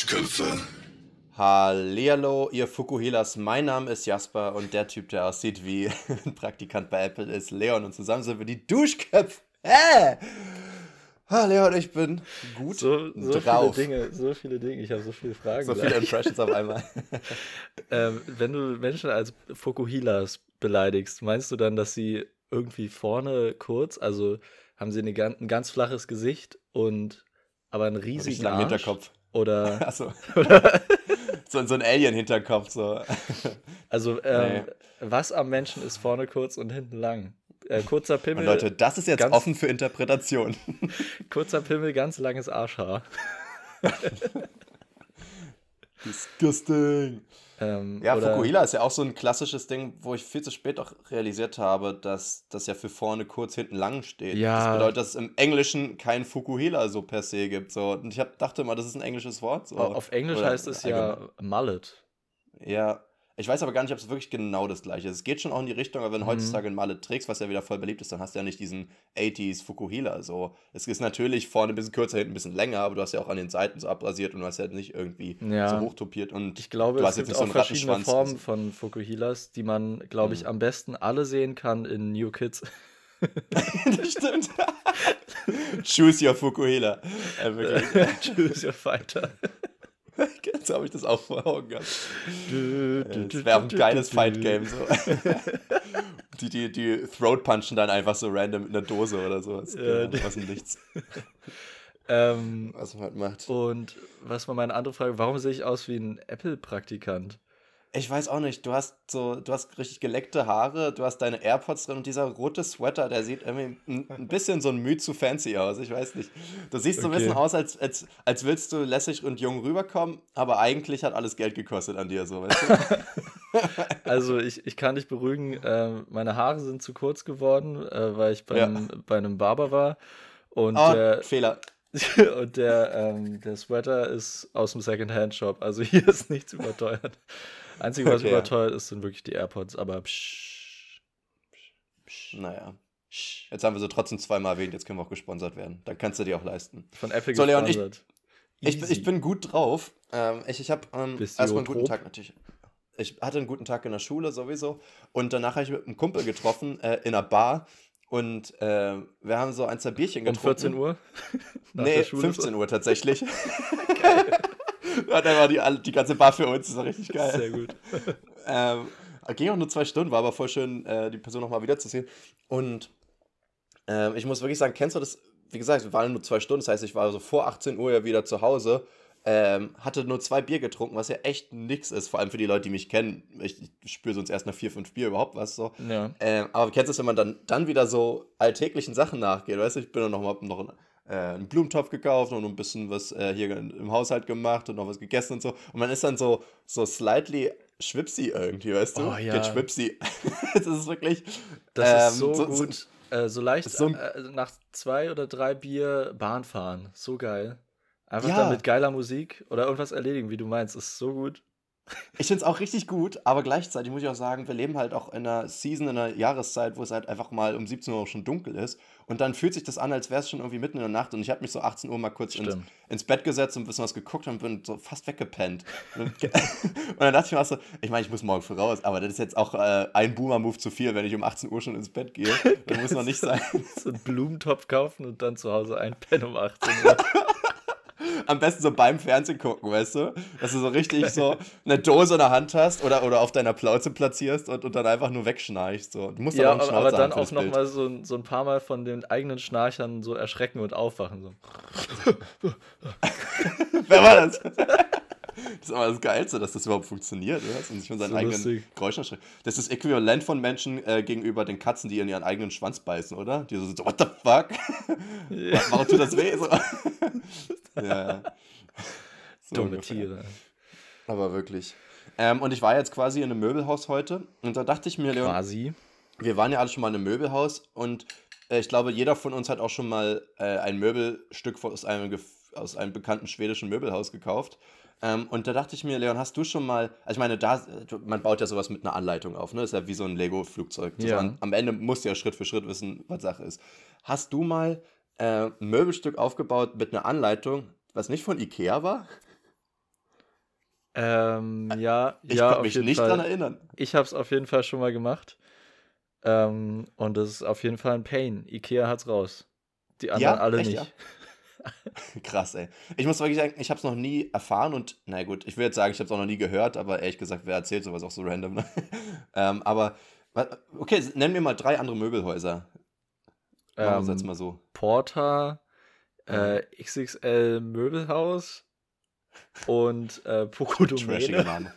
Duschköpfe. Hallihallo, ihr Fukuhilas. Mein Name ist Jasper und der Typ, der aussieht wie ein Praktikant bei Apple, ist Leon und zusammen sind wir die Duschköpfe. Hä? Ah, Leon, ich bin gut So, so drauf. viele Dinge, so viele Dinge. Ich habe so viele Fragen. So viele gleich. Impressions auf einmal. ähm, wenn du Menschen als Fokuhilas beleidigst, meinst du dann, dass sie irgendwie vorne kurz, also haben sie eine, ein ganz flaches Gesicht und aber einen riesigen Arsch? Hinterkopf. Oder, Achso, oder so, so ein Alien-Hinterkopf. So. also ähm, was am Menschen ist vorne kurz und hinten lang? Äh, kurzer Und Pimmel, Leute, das ist jetzt ganz- offen für Interpretation. kurzer Pimmel, ganz langes Arschhaar. Disgusting. Ähm, Ja, Fukuhila ist ja auch so ein klassisches Ding, wo ich viel zu spät auch realisiert habe, dass das ja für vorne kurz hinten lang steht. Ja. Das bedeutet, dass es im Englischen kein Fukuhila so per se gibt. So. Und ich hab, dachte immer, das ist ein englisches Wort. So. Auf Englisch Oder heißt es ja Mullet. Ja. Ich weiß aber gar nicht, ob es wirklich genau das gleiche ist. Es geht schon auch in die Richtung, aber wenn du Mhm. heutzutage ein Mallet trägst, was ja wieder voll beliebt ist, dann hast du ja nicht diesen 80s Fukuhila. So. Es ist natürlich vorne ein bisschen kürzer, hinten ein bisschen länger, aber du hast ja auch an den Seiten so abrasiert und du hast ja nicht irgendwie Ja. so hochtopiert. Und Ich glaube, du es hast jetzt gibt nicht so auch einen verschiedene. Formen von Fukuhilas, die man, glaube ich, Mhm. am besten alle sehen kann in New Kids. das stimmt. Choose your Fukuhila. Äh. Choose your fighter. Jetzt habe ich das auch vor Augen gehabt. Äh, Das du, wäre ein geiles du, Fight-Game. So. Die, die, die Throat-punchen dann einfach so random in der Dose oder so. Das ist Ja, geil, aus dem Nichts. Ähm, Was man halt macht. und was war meine andere Frage? Warum sehe ich aus wie ein Apple-Praktikant? Ich weiß auch nicht, du hast so, du hast richtig geleckte Haare, du hast deine AirPods drin und dieser rote Sweater, der sieht irgendwie ein, ein bisschen so ein Mühe zu fancy aus. Ich weiß nicht. Du siehst so ein bisschen aus, als, als, als willst du lässig und jung rüberkommen, aber eigentlich hat alles Geld gekostet an dir, so, weißt du? Also ich, ich kann dich beruhigen, äh, meine Haare sind zu kurz geworden, äh, weil ich beim, bei einem Barber war. Und Oh, der, Fehler. und der, ähm, der Sweater ist aus dem Second-Hand-Shop. Also hier ist nichts überteuert. Einzige, was Okay. überteuert ist, sind wirklich die AirPods. Aber psch, Naja. Jetzt haben wir sie trotzdem zweimal erwähnt, jetzt können wir auch gesponsert werden. Dann kannst du dir auch leisten. von Apple So, Leon, ich- gesponsert. Ich, bin- Easy. ich bin gut drauf. Ähm, ich ich habe ähm, erstmal einen guten? Tag natürlich. Ich hatte einen guten Tag in der Schule sowieso. Und danach habe ich mit einem Kumpel getroffen äh, in einer Bar. Und äh, wir haben so ein, zwei Bierchen um getrunken. 14 Uhr? Nee, der Schule? 15 Uhr tatsächlich. ja, dann war die, die ganze Bar für uns. Das war richtig geil. Sehr gut. Ähm, ging auch nur zwei Stunden, war aber voll schön, äh, die Person nochmal wiederzusehen. Und ähm, ich muss wirklich sagen, kennst du das? Wie gesagt, wir waren nur zwei Stunden, das heißt, ich war so vor 18 Uhr ja wieder zu Hause. Ähm, hatte nur zwei Bier getrunken, was ja echt nix ist, vor allem für die Leute, die mich kennen. Ich, ich spüre sonst erst nach vier, fünf Bier überhaupt was so. Ja. Ähm, aber kennst du es, wenn man dann, dann wieder so alltäglichen Sachen nachgeht? Weißt du, ich bin dann noch mal noch einen, äh, einen Blumentopf gekauft und ein bisschen was äh, hier im Haushalt gemacht und noch was gegessen und so. Und man ist dann so, so slightly schwipsy irgendwie, weißt du? Oh, ja. Get schwipsy. das ist wirklich. Das ist ähm, so, gut. äh, so leicht so ein- äh, nach zwei oder drei Bier Bahn fahren. So geil. Einfach Ja. dann mit geiler Musik oder irgendwas erledigen, wie du meinst. Ist so gut. Ich finde es auch richtig gut, aber gleichzeitig muss ich auch sagen, wir leben halt auch in einer Season, in einer Jahreszeit, wo es halt einfach mal um 17 Uhr auch schon dunkel ist. Und dann fühlt sich das an, als wäre es schon irgendwie mitten in der Nacht. Und ich habe mich so 18 Uhr mal kurz ins, ins Bett gesetzt und ein bisschen was geguckt und bin so fast weggepennt. Und, und dann dachte ich mir auch so, ich meine, ich muss morgen früh raus, aber das ist jetzt auch äh, ein Boomer-Move zu viel, wenn ich um 18 Uhr schon ins Bett gehe. Das muss noch nicht sein. So einen Blumentopf kaufen und dann zu Hause einpennen um 18 Uhr. Am besten so beim Fernsehen gucken, weißt du? Dass du so richtig so eine Dose in der Hand hast oder, oder auf deiner Plauze platzierst und, und dann einfach nur wegschnarchst. So. Du musst ja, aber, aber, dann auch nochmal so, ein- so ein paar Mal von den eigenen Schnarchern so erschrecken und aufwachen. So. Wer war das? Das ist aber das Geilste, dass das überhaupt funktioniert, oder? Dass man sich von seinen So eigenen lustig. Geräuschen erschreckt. Das ist Äquivalent von Menschen äh, gegenüber den Katzen, die in ihren eigenen Schwanz beißen, oder? Die so sind so, what the fuck? Ja. Warum tut das weh? So. ja, ja. So Dumme ungefähr. Tiere. Aber wirklich. Ähm, und ich war jetzt quasi in einem Möbelhaus heute und da dachte ich mir, Leon, Quasi. wir waren ja alle schon mal in einem Möbelhaus und äh, ich glaube, jeder von uns hat auch schon mal äh, ein Möbelstück aus einem, gef- aus einem bekannten schwedischen Möbelhaus gekauft. Ähm, und da dachte ich mir, Leon, hast du schon mal, also ich meine, da, man baut ja sowas mit einer Anleitung auf, ne? Ist ja wie so ein Lego-Flugzeug. Ja. Am, am Ende musst du ja Schritt für Schritt wissen, was Sache ist. Hast du mal äh, ein Möbelstück aufgebaut mit einer Anleitung, was nicht von Ikea war? Ähm, ja, Ich ja, konnte auf mich nicht Fall. dran erinnern. Ich habe es auf jeden Fall schon mal gemacht. Ähm, und das ist auf jeden Fall ein Pain. Ikea hat's raus. Die anderen Ja, alle echt, nicht. ja? Krass, ey. Ich muss wirklich sagen, ich habe es noch nie erfahren und, na gut, ich will jetzt sagen, ich habe es auch noch nie gehört, aber ehrlich gesagt, wer erzählt sowas auch so random, ne? ähm, aber, okay, nenn mir mal drei andere Möbelhäuser. Machen wir es jetzt Ähm, mal so. Porta, Mhm. äh, XXL Möbelhaus und äh, Domäne. Namen.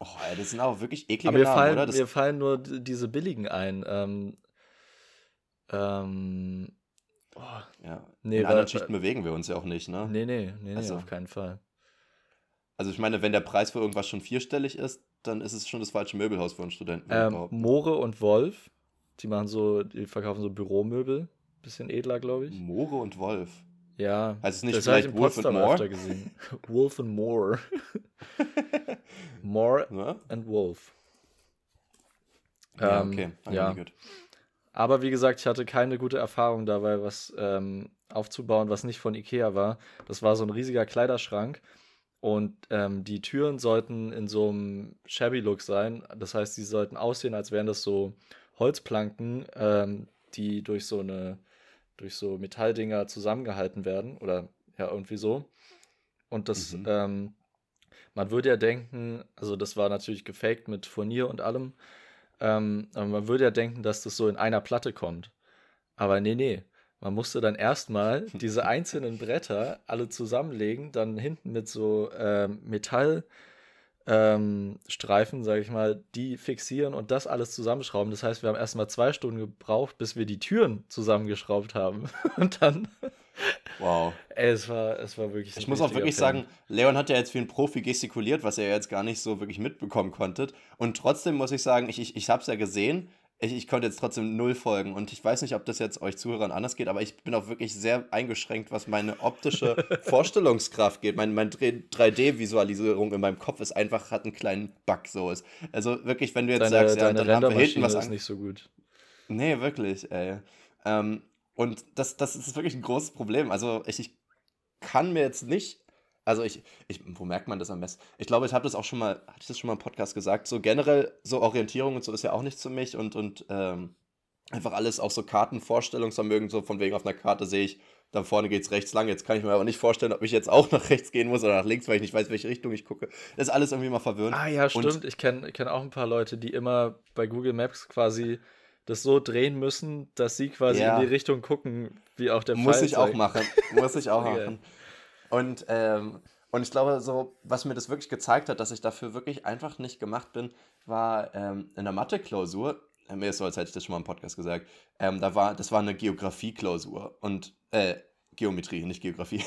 Oh, ey, das sind auch wirklich eklige Aber mir Namen, fallen, oder? Das, mir fallen nur diese billigen ein. Ähm, ähm, oh, ja. nee, In anderen weil- Schichten bewegen wir uns ja auch nicht, ne? nee, nee, nee, nee, Also, auf keinen Fall. Also ich meine, wenn der Preis für irgendwas schon vierstellig ist, dann ist es schon das falsche Möbelhaus für einen Studenten. Ähm. Moore und Wolf, die machen so, die verkaufen so Büromöbel. Bisschen edler, glaube ich. Moore und Wolf. Ja, Heißt es nicht das vielleicht Wolf and öfter gesehen. Wolf and Moore. Moore Ne? and Wolf. Ja, Ähm, okay. Ich ja. gehört. Aber wie gesagt, ich hatte keine gute Erfahrung dabei, was ähm, aufzubauen, was nicht von Ikea war. Das war so ein riesiger Kleiderschrank und ähm, die Türen sollten in so einem shabby Look sein. Das heißt, die sollten aussehen, als wären das so Holzplanken, ähm, die durch so eine durch so Metalldinger zusammengehalten werden oder ja irgendwie so. Und das Mhm. ähm, man würde ja denken, also das war natürlich gefaked mit Furnier und allem, ähm, man würde ja denken, dass das so in einer Platte kommt. Aber nee, nee. Man musste dann erstmal diese einzelnen Bretter alle zusammenlegen, dann hinten mit so ähm, Metallstreifen, ähm, Streifen, sag ich mal, die fixieren und das alles zusammenschrauben. Das heißt, wir haben erstmal zwei Stunden gebraucht, bis wir die Türen zusammengeschraubt haben. Und dann, Wow. ey, es war, es war wirklich. Ich muss auch wirklich Pain. sagen, Leon hat ja jetzt wie ein Profi gestikuliert, was ihr ja jetzt gar nicht so wirklich mitbekommen konntet. Und trotzdem muss ich sagen, ich, ich, ich habe es ja gesehen, ich, ich konnte jetzt trotzdem null folgen. Und ich weiß nicht, ob das jetzt euch Zuhörern anders geht, aber ich bin auch wirklich sehr eingeschränkt, was meine optische Vorstellungskraft geht. Mein, mein 3D-Visualisierung in meinem Kopf ist einfach, hat einen kleinen Bug so ist. Also wirklich, wenn du jetzt Deine, sagst, ja, deine dann haben wir hinten was ist an. nicht so gut. Nee, wirklich, ey. Ähm, und das, das ist wirklich ein großes Problem. Also ich, ich kann mir jetzt nicht, also ich, ich, wo merkt man das am besten? Ich glaube, ich habe das auch schon mal, hatte ich das schon mal im Podcast gesagt, so generell, so Orientierung und so ist ja auch nichts für mich und, und ähm, einfach alles, auch so Kartenvorstellungsvermögen, so von wegen auf einer Karte sehe ich, da vorne geht's rechts lang, jetzt kann ich mir aber nicht vorstellen, ob ich jetzt auch nach rechts gehen muss oder nach links, weil ich nicht weiß, welche Richtung ich gucke. Das ist alles irgendwie mal verwirrend. Ah ja, Und- stimmt. Ich kenne ich kenn auch ein paar Leute, die immer bei Google Maps quasi das so drehen müssen, dass sie quasi Ja. in die Richtung gucken, wie auch der Muss Pfeil ich auch zeigt. machen. Muss ich auch machen. Und, ähm, und ich glaube, so, was mir das wirklich gezeigt hat, dass ich dafür wirklich einfach nicht gemacht bin, war ähm, in der Mathe-Klausur, äh, mir ist so, als hätte ich das schon mal im Podcast gesagt, ähm, da war, das war eine Geografie-Klausur und, äh, Geometrie, nicht Geografie.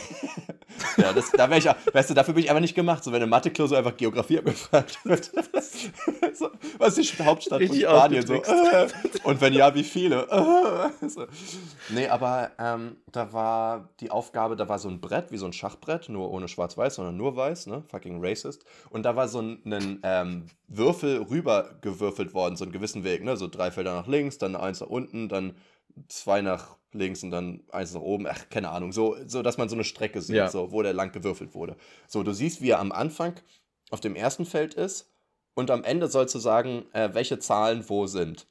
ja, das, da wäre ich, weißt du, dafür bin ich einfach nicht gemacht. So, wenn eine Mathe-Klausur einfach Geografie abgefragt wird. so, was ist die Hauptstadt von Spanien? So, äh, und wenn ja, wie viele? Äh, so. Nee, aber ähm, da war die Aufgabe, da war so ein Brett, wie so ein Schachbrett, nur ohne schwarz-weiß, sondern nur weiß, ne? Fucking racist. Und da war so ein, ein ähm, Würfel rübergewürfelt worden, so einen gewissen Weg, ne? So drei Felder nach links, dann eins nach unten, dann zwei nach links und dann eins nach oben. Ach, keine Ahnung. So, so dass man so eine Strecke sieht, Ja. so, wo der lang gewürfelt wurde. So, du siehst, wie er am Anfang auf dem ersten Feld ist und am Ende sollst du sagen, äh, welche Zahlen wo sind.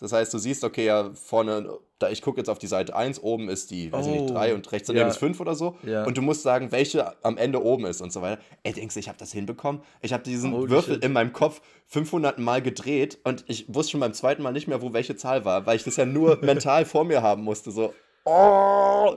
Das heißt, du siehst, okay, ja, vorne, da ich gucke jetzt auf die Seite 1, oben ist die, weiß ich nicht, Oh, 3 und rechts daneben ja. ist 5 oder so. Ja. Und du musst sagen, welche am Ende oben ist und so weiter. Ey, denkst du, ich habe das hinbekommen? Ich habe diesen Holy Würfel shit. in meinem Kopf 500 Mal gedreht und ich wusste schon beim zweiten Mal nicht mehr, wo welche Zahl war, weil ich das ja nur mental vor mir haben musste. So, oh!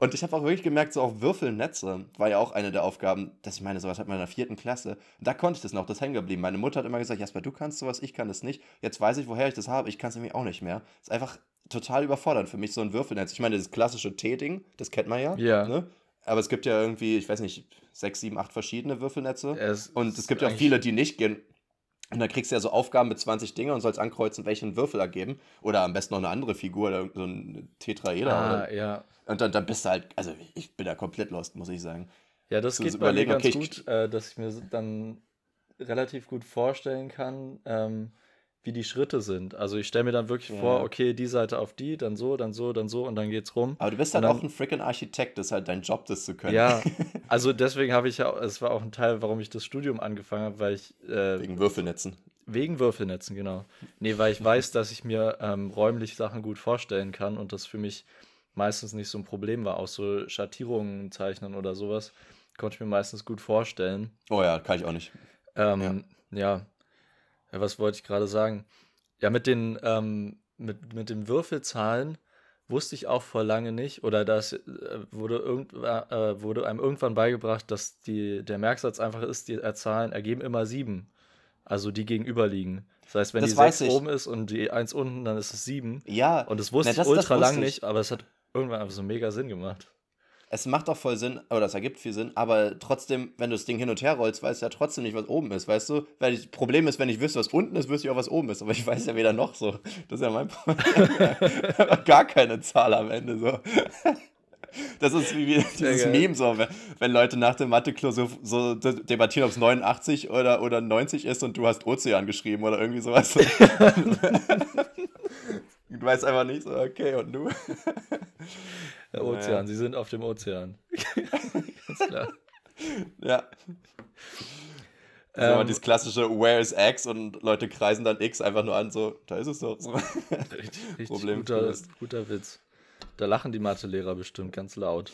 Und ich habe auch wirklich gemerkt, so auch Würfelnetze war ja auch eine der Aufgaben, dass ich meine, sowas hat man in der vierten Klasse. Und da konnte ich das noch, das ist hängen geblieben. Meine Mutter hat immer gesagt, Jasper, du kannst sowas, ich kann das nicht. Jetzt weiß ich, woher ich das habe, ich kann es nämlich auch nicht mehr. ist einfach total überfordernd für mich, so ein Würfelnetz. Ich meine, das klassische T-Ding, das kennt man ja. Ja. Ne? Aber es gibt ja irgendwie, ich weiß nicht, sechs, sieben, acht verschiedene Würfelnetze. Es Und es gibt ja auch viele, die nicht gehen. Und dann kriegst du ja so Aufgaben mit 20 Dingen und sollst ankreuzen, welchen Würfel ergeben. Oder am besten noch eine andere Figur, oder so ein Tetraeder. Ah, Oder, ja. und dann, dann bist du halt, also ich bin da komplett lost, muss ich sagen. Ja, das zu geht bei mir ganz okay, ich- gut, äh, dass ich mir dann relativ gut vorstellen kann, ähm, wie die Schritte sind. Also ich stelle mir dann wirklich ja. vor, okay, die Seite auf die, dann so, dann so, dann so und dann geht's rum. Aber du bist halt dann, auch ein freaking Architekt, das ist halt dein Job, das zu können. Ja, also deswegen habe ich ja, es war auch ein Teil, warum ich das Studium angefangen habe, weil ich. Äh, wegen Würfelnetzen. Wegen Würfelnetzen, genau. Nee, weil ich weiß, dass ich mir ähm, räumlich Sachen gut vorstellen kann und das für mich meistens nicht so ein Problem war. Auch so Schattierungen zeichnen oder sowas konnte ich mir meistens gut vorstellen. Oh ja, kann ich auch nicht. Ähm, ja. ja. Ja, was wollte ich gerade sagen? Ja, mit den, ähm, mit, mit den Würfelzahlen wusste ich auch vor lange nicht, oder das äh, wurde, irgend, äh, wurde einem irgendwann beigebracht, dass die, der Merksatz einfach ist, die Zahlen ergeben immer sieben. Also die gegenüberliegen. Das heißt, wenn das die 6 oben ist und die 1 unten, dann ist es 7. Ja. Und das wusste Na, das, ich ultra lang nicht, aber es hat irgendwann einfach so mega Sinn gemacht es macht doch voll Sinn, oder es ergibt viel Sinn, aber trotzdem, wenn du das Ding hin und her rollst, weißt du ja trotzdem nicht, was oben ist, weißt du? Weil das Problem ist, wenn ich wüsste, was unten ist, wüsste ich auch, was oben ist. Aber ich weiß ja weder noch so. Das ist ja mein Problem. Gar keine Zahl am Ende so. Das ist wie, wie dieses Meme so, wenn, Leute nach dem Mathe-Kurs so, so, debattieren, ob es 89 oder, oder 90 ist und du hast Ozean geschrieben oder irgendwie sowas. du weißt einfach nicht so, okay, und du? Der Ozean, naja. sie sind auf dem Ozean. Ganz klar. Ja. Ähm, dieses klassische Where is X und Leute kreisen dann X einfach nur an, so, da ist es doch. So. Richtig, richtig Problem guter, guter Witz. Da lachen die Mathelehrer bestimmt ganz laut.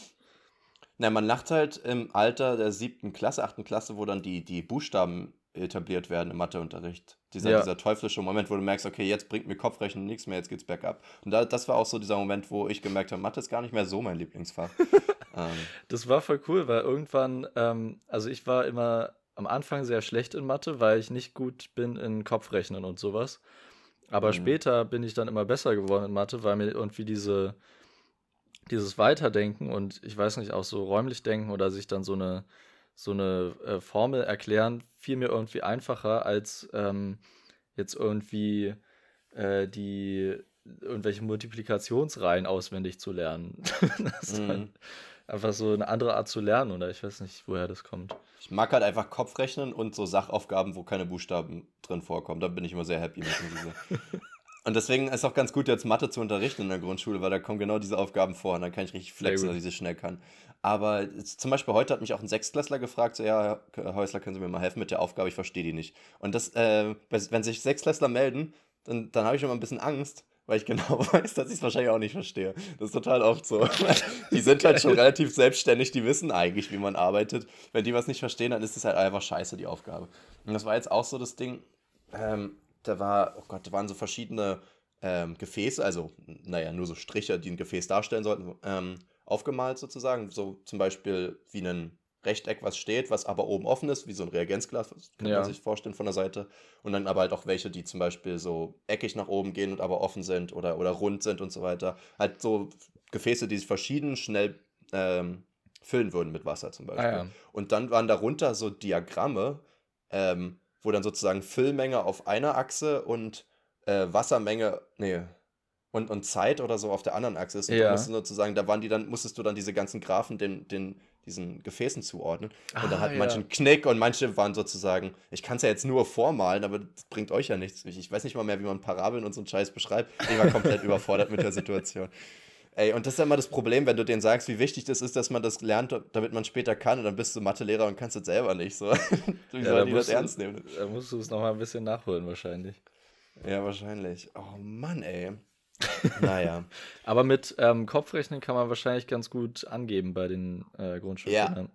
Na, man lacht halt im Alter der siebten Klasse, achten Klasse, wo dann die, die Buchstaben etabliert werden im Matheunterricht. Dieser, ja. dieser teuflische Moment, wo du merkst, okay, jetzt bringt mir Kopfrechnen nichts mehr, jetzt geht's bergab. Und da, das war auch so dieser Moment, wo ich gemerkt habe, Mathe ist gar nicht mehr so mein Lieblingsfach. ähm. Das war voll cool, weil irgendwann, ähm, also ich war immer am Anfang sehr schlecht in Mathe, weil ich nicht gut bin in Kopfrechnen und sowas. Aber mhm. später bin ich dann immer besser geworden in Mathe, weil mir irgendwie diese, dieses Weiterdenken und ich weiß nicht, auch so räumlich denken oder sich dann so eine so eine äh, Formel erklären fiel mir irgendwie einfacher, als ähm, jetzt irgendwie äh, die irgendwelche Multiplikationsreihen auswendig zu lernen. das ist mm. halt einfach so eine andere Art zu lernen, oder ich weiß nicht, woher das kommt. Ich mag halt einfach Kopfrechnen und so Sachaufgaben, wo keine Buchstaben drin vorkommen. Da bin ich immer sehr happy mit. Und deswegen ist auch ganz gut, jetzt Mathe zu unterrichten in der Grundschule, weil da kommen genau diese Aufgaben vor und dann kann ich richtig flexen, dass ich sie schnell kann. Aber zum Beispiel heute hat mich auch ein Sechstklässler gefragt, so, ja, Herr Häusler, können Sie mir mal helfen mit der Aufgabe, ich verstehe die nicht. Und das, äh, wenn sich Sechstklässler melden, dann, dann habe ich immer ein bisschen Angst, weil ich genau weiß, dass ich es wahrscheinlich auch nicht verstehe. Das ist total oft so. die sind halt schon relativ selbstständig, die wissen eigentlich, wie man arbeitet. Wenn die was nicht verstehen, dann ist es halt einfach scheiße, die Aufgabe. Und das war jetzt auch so das Ding. Ähm, da war, oh Gott, da waren so verschiedene ähm, Gefäße, also, naja, nur so Striche, die ein Gefäß darstellen sollten, ähm, aufgemalt sozusagen. So zum Beispiel wie ein Rechteck, was steht, was aber oben offen ist, wie so ein Reagenzglas, kann ja. man sich vorstellen von der Seite. Und dann aber halt auch welche, die zum Beispiel so eckig nach oben gehen und aber offen sind oder, oder rund sind und so weiter. Halt so Gefäße, die sich verschieden schnell ähm, füllen würden mit Wasser zum Beispiel. Ah, ja. Und dann waren darunter so Diagramme, ähm, wo dann sozusagen Füllmenge auf einer Achse und äh, Wassermenge, nee, und, und Zeit oder so auf der anderen Achse ist. Und ja. musstest sozusagen, da waren die dann, musstest du dann diese ganzen Graphen den, den, diesen Gefäßen zuordnen. Und ah, dann hat ja. manche einen Knick und manche waren sozusagen, ich kann es ja jetzt nur vormalen, aber das bringt euch ja nichts. Ich, ich weiß nicht mal mehr, wie man Parabeln und so einen Scheiß beschreibt. Ich war komplett überfordert mit der Situation. Ey, und das ist ja immer das Problem, wenn du denen sagst, wie wichtig das ist, dass man das lernt, damit man später kann, und dann bist du Mathelehrer und kannst es selber nicht. So. wie ja, sollen die das ernst nehmen? Da musst du es nochmal ein bisschen nachholen, wahrscheinlich. Ja, wahrscheinlich. Oh Mann, ey. Naja. Aber mit ähm, Kopfrechnen kann man wahrscheinlich ganz gut angeben bei den äh, Grundschulkindern.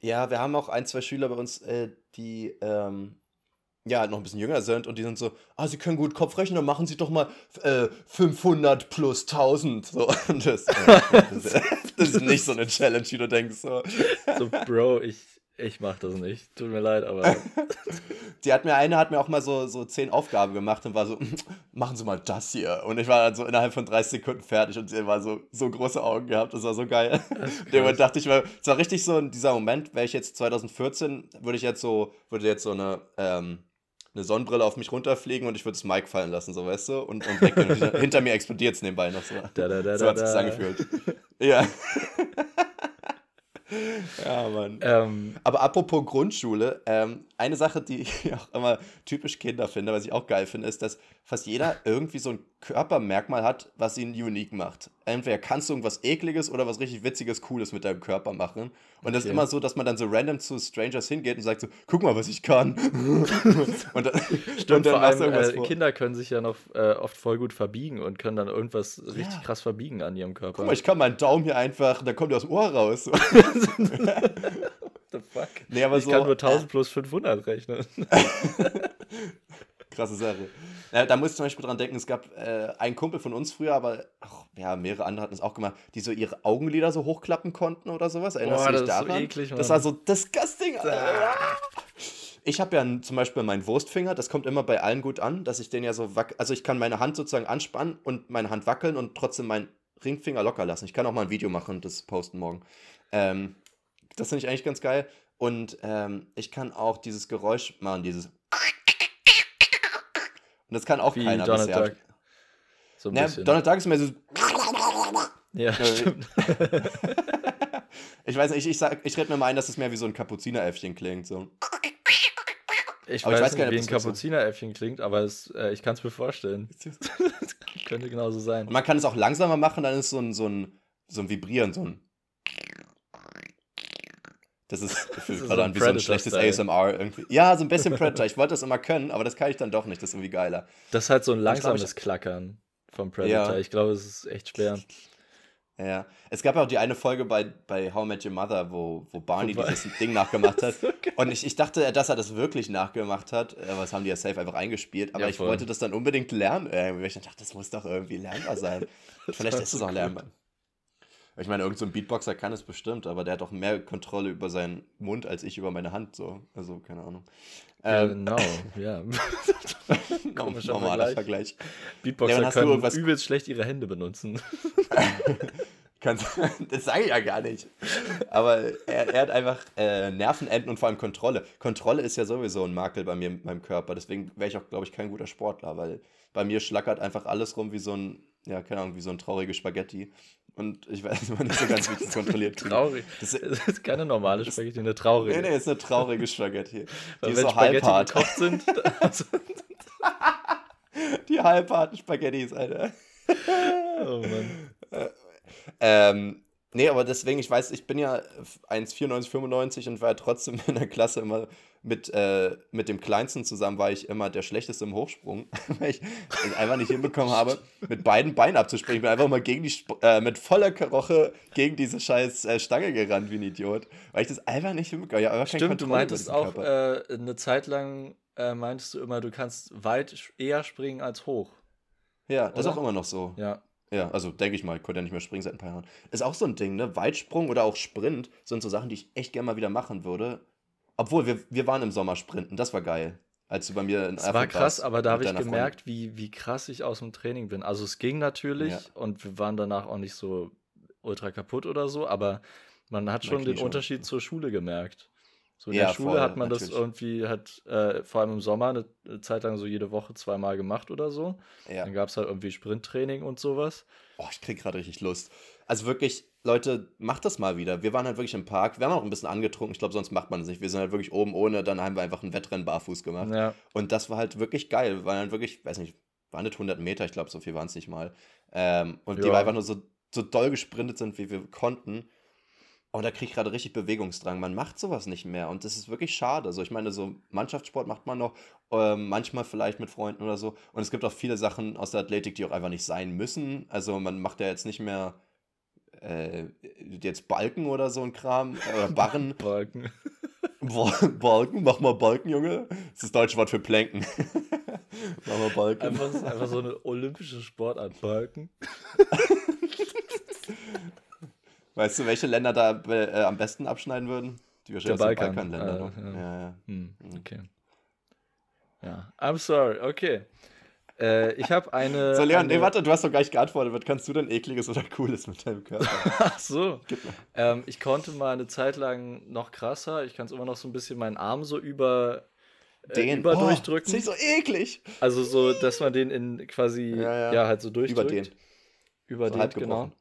Ja. ja, wir haben auch ein, zwei Schüler bei uns, äh, die ähm, ja, noch ein bisschen jünger sind und die sind so, ah, sie können gut Kopf rechnen, dann machen sie doch mal äh, 500 plus 1000. So, und das, das, das, ist nicht so eine Challenge, wie du denkst. So, so Bro, ich, ich mach das nicht. Tut mir leid, aber. Die hat mir, eine hat mir auch mal so, so zehn Aufgaben gemacht und war so, machen Sie mal das hier. Und ich war dann so innerhalb von 30 Sekunden fertig und sie war so, so große Augen gehabt. Das war so geil. Dem dachte ich mal, es war richtig so in dieser Moment, wäre ich jetzt 2014, würde ich jetzt so, würde jetzt so eine, ähm, eine Sonnenbrille auf mich runterfliegen und ich würde das Mic fallen lassen, so weißt du? Und, und hinter mir explodiert es nebenbei noch so. Da, da, da, so hat es angefühlt. Ja. Ja, Mann. Ähm, Aber apropos Grundschule, ähm, eine Sache, die ich auch immer typisch Kinder finde, was ich auch geil finde, ist, dass fast jeder irgendwie so ein Körpermerkmal hat, was ihn unique macht. Entweder kannst du irgendwas Ekliges oder was richtig Witziges, Cooles mit deinem Körper machen. Und das ist Okay. immer so, dass man dann so random zu Strangers hingeht und sagt so, guck mal, was ich kann. und dann, Stimmt, und dann vor allem irgendwas äh, vor. Kinder können sich ja noch äh, oft voll gut verbiegen und können dann irgendwas richtig Ja. krass verbiegen an ihrem Körper. Guck mal, ich kann meinen Daumen hier einfach, dann kommt der aus dem Ohr raus. fuck? nee, aber ich so, kann nur 1000 plus 500 rechnen. Krasse Sache. Ja, da muss ich zum Beispiel dran denken, es gab äh, einen Kumpel von uns früher, aber ach, ja, mehrere andere hatten es auch gemacht, die so ihre Augenlider so hochklappen konnten oder sowas. Erinnerst Boah, du dich das ist so daran? eklig, das war so disgusting. Alter. Ich habe ja zum Beispiel meinen Wurstfinger, das kommt immer bei allen gut an, dass ich den ja so wack also ich kann meine Hand sozusagen anspannen und meine Hand wackeln und trotzdem meinen Ringfinger locker lassen. Ich kann auch mal ein Video machen und das posten morgen. Ähm, das finde ich eigentlich ganz geil. Und ähm, ich kann auch dieses Geräusch machen, dieses. Und das kann auch Wie keiner Donald bisher. Duck. So ein Ne, bisschen. Donald Duck ist mir so. ja, Äh, stimmt. Ich weiß nicht, ich, ich, sag- ich rede mir mal ein, dass es mehr wie so ein Kapuzineräffchen klingt. So. Ich aber ich weiß, weiß gar nicht, nicht, wie ein Kapuzineräffchen klingt, aber es, äh, ich kann es mir vorstellen. Könnte genauso sein. Und man kann es auch langsamer machen, dann ist so ein, so ein, so ein Vibrieren, so ein. Das ist gefühlt gerade so an ein wie so ein schlechtes. ASMR irgendwie. Ja, so ein bisschen Predator. Ich wollte das immer können, aber das kann ich dann doch nicht. Das ist irgendwie geiler. Das ist halt so ein glaub, ich- langsames Klackern vom Predator. Ja. Ich glaube, es ist echt schwer. Ja. Es gab ja auch die eine Folge bei, bei How I Met Your Mother, wo, wo Barney Wo Bar- dieses Ding nachgemacht hat. Und ich, ich dachte, dass er das wirklich nachgemacht hat, aber das haben die ja safe einfach eingespielt. Aber Ja, ich wollte das dann unbedingt lernen. Irgendwie. Ich dachte, das muss doch irgendwie lernbar sein. Vielleicht ist es so auch lernbar. Ich meine, irgendein so ein Beatboxer kann es bestimmt, aber der hat doch mehr Kontrolle über seinen Mund als ich über meine Hand. So. Also, keine Ahnung. Ja, Ähm, genau, ja. komischer normaler Vergleich. Vergleich. Ja, Beatboxer du können übelst schlecht ihre Hände benutzen. Das sage ich ja gar nicht. Aber er, er hat einfach äh, Nervenenden und vor allem Kontrolle. Kontrolle ist ja sowieso ein Makel bei mir in meinem Körper. Deswegen wäre ich auch, glaube ich, kein guter Sportler, weil bei mir schlackert einfach alles rum wie so ein, ja, keine Ahnung, wie so ein trauriges Spaghetti. Und ich weiß immer nicht so ganz, wie ich das kontrolliert kriege. Traurig. Das, Es ist keine normale Spaghetti, eine traurige. nee, nee, ist eine traurige Spaghetti. Die Weil ist wenn so Spaghetti halbhart. gekocht sind, also, Die halbharten Spaghettis, Alter. oh Mann. Ähm, nee, aber deswegen, ich weiß, ich bin ja 1,94, 95 und war ja trotzdem in der Klasse immer mit, äh, mit dem Kleinsten zusammen, war ich immer der Schlechteste im Hochsprung, weil ich es einfach nicht hinbekommen habe, mit beiden Beinen abzuspringen. Ich bin einfach mal gegen die, äh, mit voller Karoche gegen diese scheiß äh, Stange gerannt wie ein Idiot, weil ich das einfach nicht hinbekommen habe. Stimmt, du meintest auch äh, eine Zeit lang, äh, meintest du immer, du kannst weit eher springen als hoch. ja, das ist oder? auch immer noch so. Ja. Ja, also denke ich mal, ich konnte ja nicht mehr springen seit ein paar Jahren. Ist auch so ein Ding, ne? Weitsprung oder auch Sprint sind so Sachen, die ich echt gerne mal wieder machen würde. Obwohl, wir, wir waren im Sommer sprinten, das war geil. Als du bei mir in Es war Erfurt krass, warst aber da habe ich Freundin. gemerkt, wie, wie krass ich aus dem Training bin. Also es ging natürlich Ja. und wir waren danach auch nicht so ultra kaputt oder so, aber man hat schon den schon. Unterschied zur Schule gemerkt. So in Ja, der Schule voll, hat man das natürlich. irgendwie, hat äh, vor allem im Sommer eine, Zeit lang so jede Woche zweimal gemacht oder so. Ja. Dann gab es halt irgendwie Sprinttraining und sowas. Oh, ich krieg gerade richtig Lust. Also wirklich, Leute, macht das mal wieder. Wir waren halt wirklich im Park. Wir haben auch ein bisschen angetrunken. Ich glaube, sonst macht man es nicht. Wir sind halt wirklich oben ohne. Dann haben wir einfach ein Wettrennen barfuß gemacht. Ja, Und das war halt wirklich geil. War dann wirklich, weiß nicht, waren nicht 100 Meter. Ich glaube, so viel waren es nicht mal. Ähm, und die Ja. wir einfach nur so, so doll gesprintet sind, wie wir konnten. Und da kriege ich gerade richtig Bewegungsdrang. Man macht sowas nicht mehr. Und das ist wirklich schade. Also ich meine, so Mannschaftssport macht man noch, ähm, manchmal vielleicht mit Freunden oder so. Und es gibt auch viele Sachen aus der Athletik, die auch einfach nicht sein müssen. Also man macht ja jetzt nicht mehr äh, jetzt Balken oder so ein Kram. äh, Oder Barren. Balken. Bal- Balken, mach mal Balken, Junge. Das ist das deutsche Wort für Planken. mach mal Balken. Einfach, einfach so eine olympische Sportart, Balken. Weißt du, welche Länder da äh, am besten abschneiden würden? Die wahrscheinlich Der Balkan. Balkanländer. Äh, ne? ja. ja, ja. Hm, okay. Ja, I'm sorry, okay. Äh, ich habe eine. So, Leon, eine, nee, warte, du hast doch gleich geantwortet. Was kannst du denn ekliges oder cooles mit deinem Körper? Ach so. Ähm, ich konnte mal eine Zeit lang noch krasser. Ich kann es immer noch so ein bisschen meinen Arm so über. Äh, Den über oh, durchdrücken. Das ist so eklig. Also so, dass man den in quasi. Ja, Ja, ja. halt so durchdrückt. Über den. Über So den, genau. gebrochen.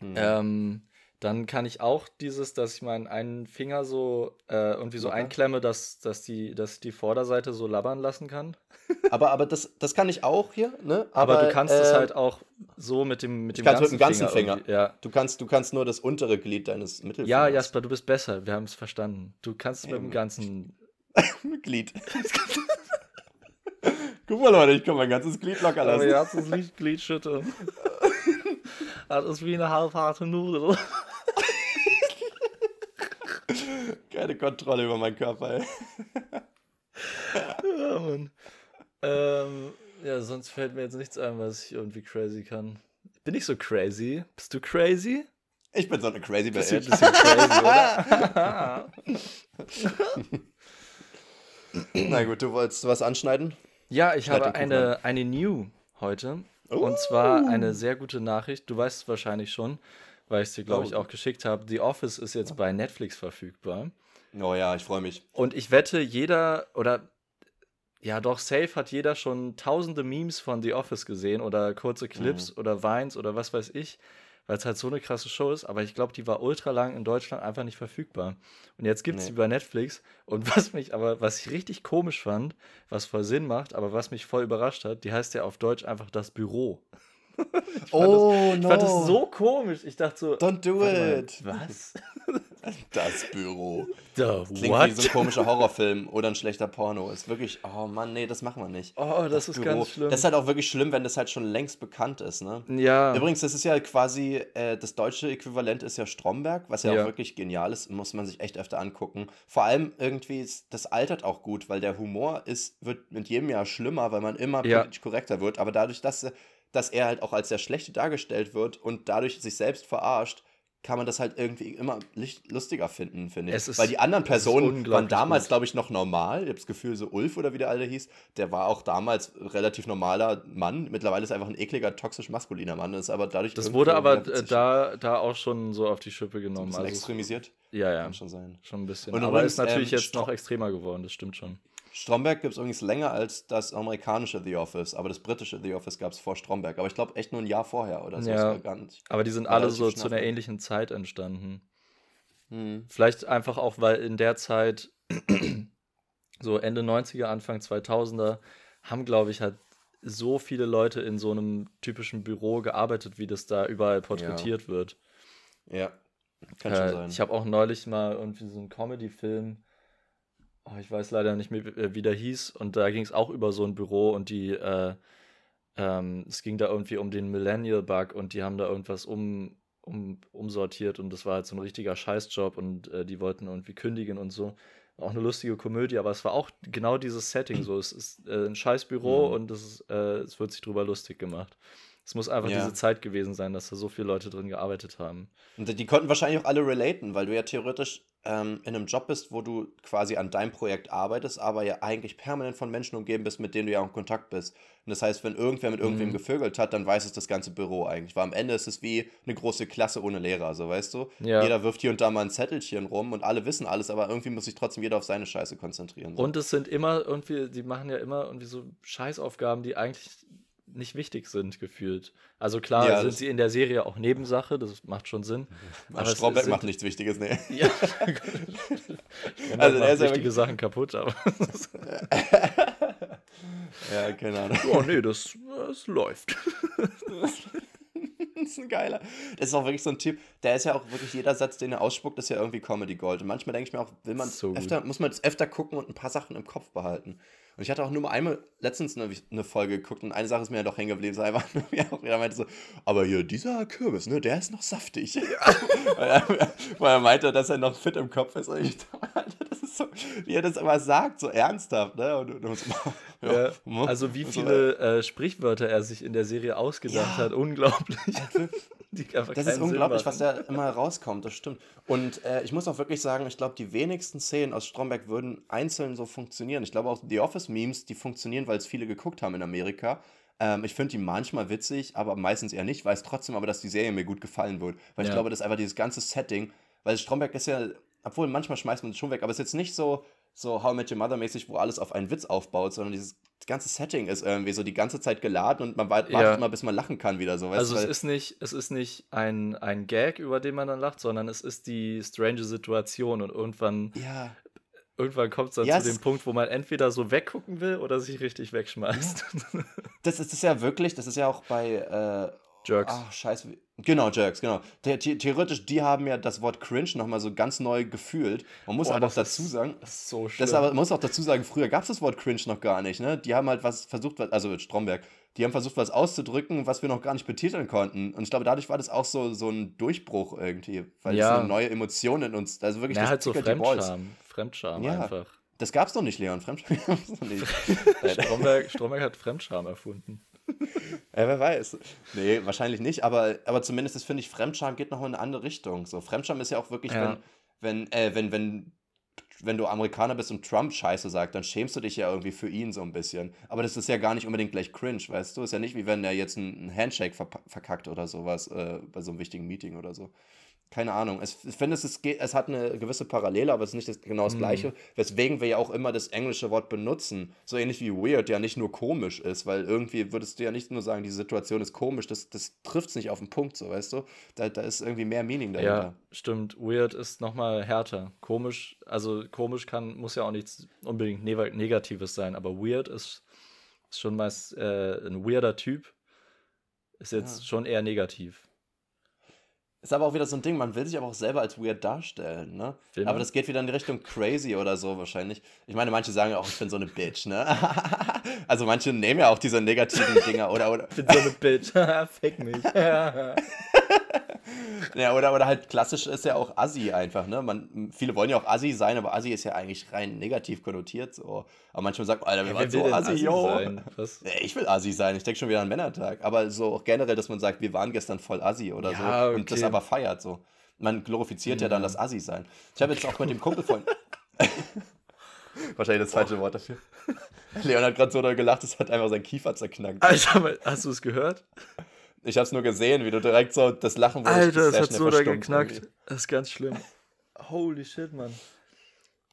Hm. Ähm, Dann kann ich auch dieses, dass ich meinen einen Finger so äh, irgendwie so Locker? einklemme, dass, dass, die, dass die Vorderseite so labbern lassen kann. Aber, aber das, das kann ich auch hier, ne? Aber, du kannst es äh, halt auch so mit dem, mit dem kann's mit dem ganzen Finger. irgendwie- Ja. Du kannst, du kannst nur das untere Glied deines Mittelfingers. ja, Jasper, du bist besser. Wir haben es verstanden. Du kannst es mit dem Eben. ganzen. Glied. Guck mal, Leute, ich kann mein ganzes Glied locker lassen. Aber jetzt das Glied, Glied schütteln. das ist wie eine halbharte Nudel. Keine Kontrolle über meinen Körper, ey. ja, Mann. Ähm, ja, sonst fällt mir jetzt nichts ein, was ich irgendwie crazy kann. Bin ich so crazy? Bist du crazy? Ich bin so eine crazy Bitch. bisschen crazy, oder? Na gut, du wolltest was anschneiden? Ja, ich Schneid habe eine, eine New heute. Und zwar eine sehr gute Nachricht. Du weißt es wahrscheinlich schon, weil ich es dir, glaube ich, Oh. auch geschickt habe. The Office ist jetzt bei Netflix verfügbar. Oh ja, ich freue mich. Und ich wette, jeder oder ja doch, safe hat jeder schon tausende Memes von The Office gesehen oder kurze Clips oder Vines oder was weiß ich, weil es halt so eine krasse Show ist. Aber ich glaube, die war ultra lang in Deutschland einfach nicht verfügbar. Und jetzt gibt es Nee. die bei Netflix. Und was mich aber, was ich richtig komisch fand, was voll Sinn macht, aber was mich voll überrascht hat, die heißt ja auf Deutsch einfach das Büro. Oh, Ich fand das so komisch. Ich dachte so, Don't do warte mal, it. was? Das Büro. The Klingt wie what? so ein komischer Horrorfilm oder ein schlechter Porno. Ist wirklich, oh Mann, nee, das machen wir nicht. Oh, das, ist ganz schlimm. Das ist halt auch wirklich schlimm, wenn das halt schon längst bekannt ist, ne? ja. Übrigens, das ist ja quasi, äh, das deutsche Äquivalent ist ja Stromberg, was ja, Ja. auch wirklich genial ist, muss man sich echt öfter angucken. Vor allem irgendwie, ist, das altert auch gut, weil der Humor ist, wird mit jedem Jahr schlimmer, weil man immer Ja. politisch korrekter wird. Aber dadurch, dass, dass er halt auch als der Schlechte dargestellt wird und dadurch sich selbst verarscht, kann man das halt irgendwie immer lustiger finden, finde ich. Ist- Weil die anderen Personen waren damals, glaube ich, noch normal. Ich habe das Gefühl, so Ulf oder wie der alle hieß, der war auch damals relativ normaler Mann. Mittlerweile ist er einfach ein ekliger, toxisch maskuliner Mann. Das ist aber dadurch Das wurde aber da, da auch schon so auf die Schippe ein genommen. bisschen Also, extremisiert. ja, ja, Kann schon sein. schon ein bisschen. Und aber übrigens, ist natürlich ähm, jetzt noch extremer geworden, das stimmt schon. Stromberg gibt es übrigens länger als das amerikanische The Office, aber das britische The Office gab es vor Stromberg. Aber ich glaube echt nur ein Jahr vorher oder so. Ja. Aber die sind alle so zu einer ähnlichen Zeit entstanden. Hm. Vielleicht einfach auch, weil in der Zeit, so Ende 90er, Anfang 2000er, haben, glaube ich, halt so viele Leute in so einem typischen Büro gearbeitet, wie das da überall porträtiert wird. Ja, kann schon Äh, sein. ich habe auch neulich mal irgendwie so einen Comedy-Film, ich weiß leider nicht mehr, wie- wie der hieß, und da ging es auch über so ein Büro und die, äh, ähm, es ging da irgendwie um den Millennial-Bug und die haben da irgendwas um, um, umsortiert und das war halt so ein richtiger Scheißjob und äh, die wollten irgendwie kündigen und so. Auch eine lustige Komödie, aber es war auch genau dieses Setting so. Es ist äh, ein Scheißbüro Mhm. und es, ist, äh, es wird sich drüber lustig gemacht. Es muss einfach Ja. diese Zeit gewesen sein, dass da so viele Leute drin gearbeitet haben. Und die konnten wahrscheinlich auch alle relaten, weil du ja theoretisch ähm, in einem Job bist, wo du quasi an deinem Projekt arbeitest, aber ja eigentlich permanent von Menschen umgeben bist, mit denen du ja auch in Kontakt bist. Und das heißt, wenn irgendwer mit irgendwem Mhm. gevögelt hat, dann weiß es das ganze Büro eigentlich. Weil am Ende ist es wie eine große Klasse ohne Lehrer, so weißt du? Ja. Jeder wirft hier und da mal ein Zettelchen rum und alle wissen alles, aber irgendwie muss sich trotzdem jeder auf seine Scheiße konzentrieren. So. Und es sind immer irgendwie, die machen ja immer irgendwie so Scheißaufgaben, die eigentlich nicht wichtig sind, gefühlt. Also klar Ja, sind sie in der Serie auch Nebensache, das macht schon Sinn. Aber Stromberg macht nichts Wichtiges, ne? Ja. Also der macht wichtige Sachen kaputt, aber. ja, keine Ahnung. oh nee, das, das läuft. Das ist ein geiler. Das ist auch wirklich so ein Typ, der ist ja auch wirklich, jeder Satz, den er ausspuckt, ist ja irgendwie Comedy Gold. Und manchmal denke ich mir auch, will man So öfter, muss man das öfter gucken und ein paar Sachen im Kopf behalten. Und ich hatte auch nur mal einmal letztens eine, eine Folge geguckt und eine Sache ist mir ja doch hängen geblieben. So einfach, ja, auch jeder meinte so, aber hier, dieser Kürbis, ne, der ist noch saftig. weil, er, weil er meinte, dass er noch fit im Kopf ist. Und ich dachte, das ist so, wie er das immer sagt, so ernsthaft, ne? Und, und, und so, Ja, hm, also wie viele äh, Sprichwörter er sich in der Serie ausgedacht Ja. hat, unglaublich. Einfach Das ist unglaublich, was da immer rauskommt, das stimmt. Und äh, ich muss auch wirklich sagen, ich glaube, die wenigsten Szenen aus Stromberg würden einzeln so funktionieren. Ich glaube auch die Office-Memes, die funktionieren, weil es viele geguckt haben in Amerika. Ähm, ich finde die manchmal witzig, aber meistens eher nicht. Ich weiß trotzdem aber, dass die Serie mir gut gefallen wird. Weil ich Ja. glaube, das ist einfach dieses ganze Setting, weil Stromberg ist ja, obwohl manchmal schmeißt man es schon weg, aber es ist jetzt nicht so, so How I Met Your Mother mäßig, wo alles auf einen Witz aufbaut, sondern dieses, ganze Setting ist irgendwie so die ganze Zeit geladen und man wartet ja. immer, bis man lachen kann wieder so. also es ist nicht, es ist nicht ein, ein Gag, über den man dann lacht, sondern es ist die strange Situation und irgendwann, ja. irgendwann kommt es dann ja, zu dem Punkt, wo man entweder so weggucken will oder sich richtig wegschmeißt. Das, ist, das ist ja wirklich, das ist ja auch bei äh, Jerks. Ach, scheiße. Genau, Jerks, genau. The theoretisch, die haben ja das Wort cringe nochmal so ganz neu gefühlt. Man muss oh, aber auch dazu sagen, das ist so schön. Das aber, man muss auch dazu sagen, früher gab es das Wort cringe noch gar nicht. Ne? Die haben halt was versucht, also Stromberg, die haben versucht, was auszudrücken, was wir noch gar nicht betiteln konnten. Und ich glaube, dadurch war das auch so, so ein Durchbruch irgendwie, weil ja. es eine neue Emotion in uns, also wirklich ja, halt so Fremdscham, Fremdscham ja. einfach. Das gab's noch nicht, Leon. Fremdscham gab's noch nicht. Stromberg, Stromberg hat Fremdscham erfunden. Ja, wer weiß. Nee, wahrscheinlich nicht, aber, aber zumindest finde ich, Fremdscham geht noch in eine andere Richtung. So, Fremdscham ist ja auch wirklich, ja. wenn, wenn, äh, wenn, wenn, wenn du Amerikaner bist und Trump Scheiße sagt, dann schämst du dich ja irgendwie für ihn so ein bisschen. Aber das ist ja gar nicht unbedingt gleich cringe, weißt du? Ist ja nicht wie wenn er jetzt einen Handshake verkackt oder sowas äh, bei so einem wichtigen Meeting oder so keine Ahnung. Es, ich finde, es, ist, es hat eine gewisse Parallele, aber es ist nicht das, genau das mhm. Gleiche. Weswegen wir ja auch immer das englische Wort benutzen. So ähnlich wie weird ja nicht nur komisch ist, weil irgendwie würdest du ja nicht nur sagen, die Situation ist komisch, das, das trifft es nicht auf den Punkt, so weißt du. Da, da ist irgendwie mehr Meaning dahinter. Ja, stimmt. Weird ist nochmal härter. Komisch, also komisch kann, muss ja auch nichts unbedingt Negatives sein, aber weird ist, ist schon meist äh, ein weirder Typ. Ist jetzt ja. schon eher negativ. Ist aber auch wieder so ein Ding, man will sich aber auch selber als weird darstellen, ne? Will aber das geht wieder in die Richtung crazy oder so wahrscheinlich. Ich meine, manche sagen ja auch, ich bin so eine Bitch, ne? also manche nehmen ja auch diese negativen Dinger oder. oder ich bin so eine Bitch, fick mich. ja, oder, oder halt klassisch ist ja auch Assi einfach, ne? Man, viele wollen ja auch Assi sein, aber Assi ist ja eigentlich rein negativ konnotiert. So. Aber manchmal sagt, Alter, wir ja, waren so Assi, Assi yo. Ich will Assi sein, ich denke schon wieder an Männertag. Aber so auch generell, dass man sagt, wir waren gestern voll Assi oder ja, so. Okay. Und das aber feiert so. Man glorifiziert mhm. ja dann das Assi sein. Ich habe jetzt auch mit dem Kumpel von. Wahrscheinlich das falsche Wort dafür. Leon hat gerade so doll gelacht, es hat einfach sein Kiefer zerknackt. Alter, hast du es gehört? Ich hab's nur gesehen, wie du direkt so das Lachen Alter, das hat so da geknackt. Irgendwie. Das ist ganz schlimm. Holy shit, Mann.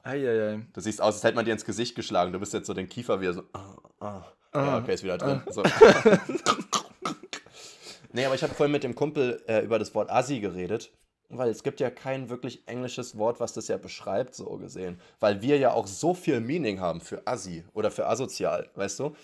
Eieiei. Du siehst aus, als hätte man dir ins Gesicht geschlagen. Du bist jetzt so den Kiefer wieder so. Ah, ah. ah ja, okay, ist wieder drin. Ah. So. nee, aber ich habe vorhin mit dem Kumpel äh, über das Wort Assi geredet. Weil es gibt ja kein wirklich englisches Wort, was das ja beschreibt, so gesehen. Weil wir ja auch so viel Meaning haben für Assi oder für asozial, weißt du?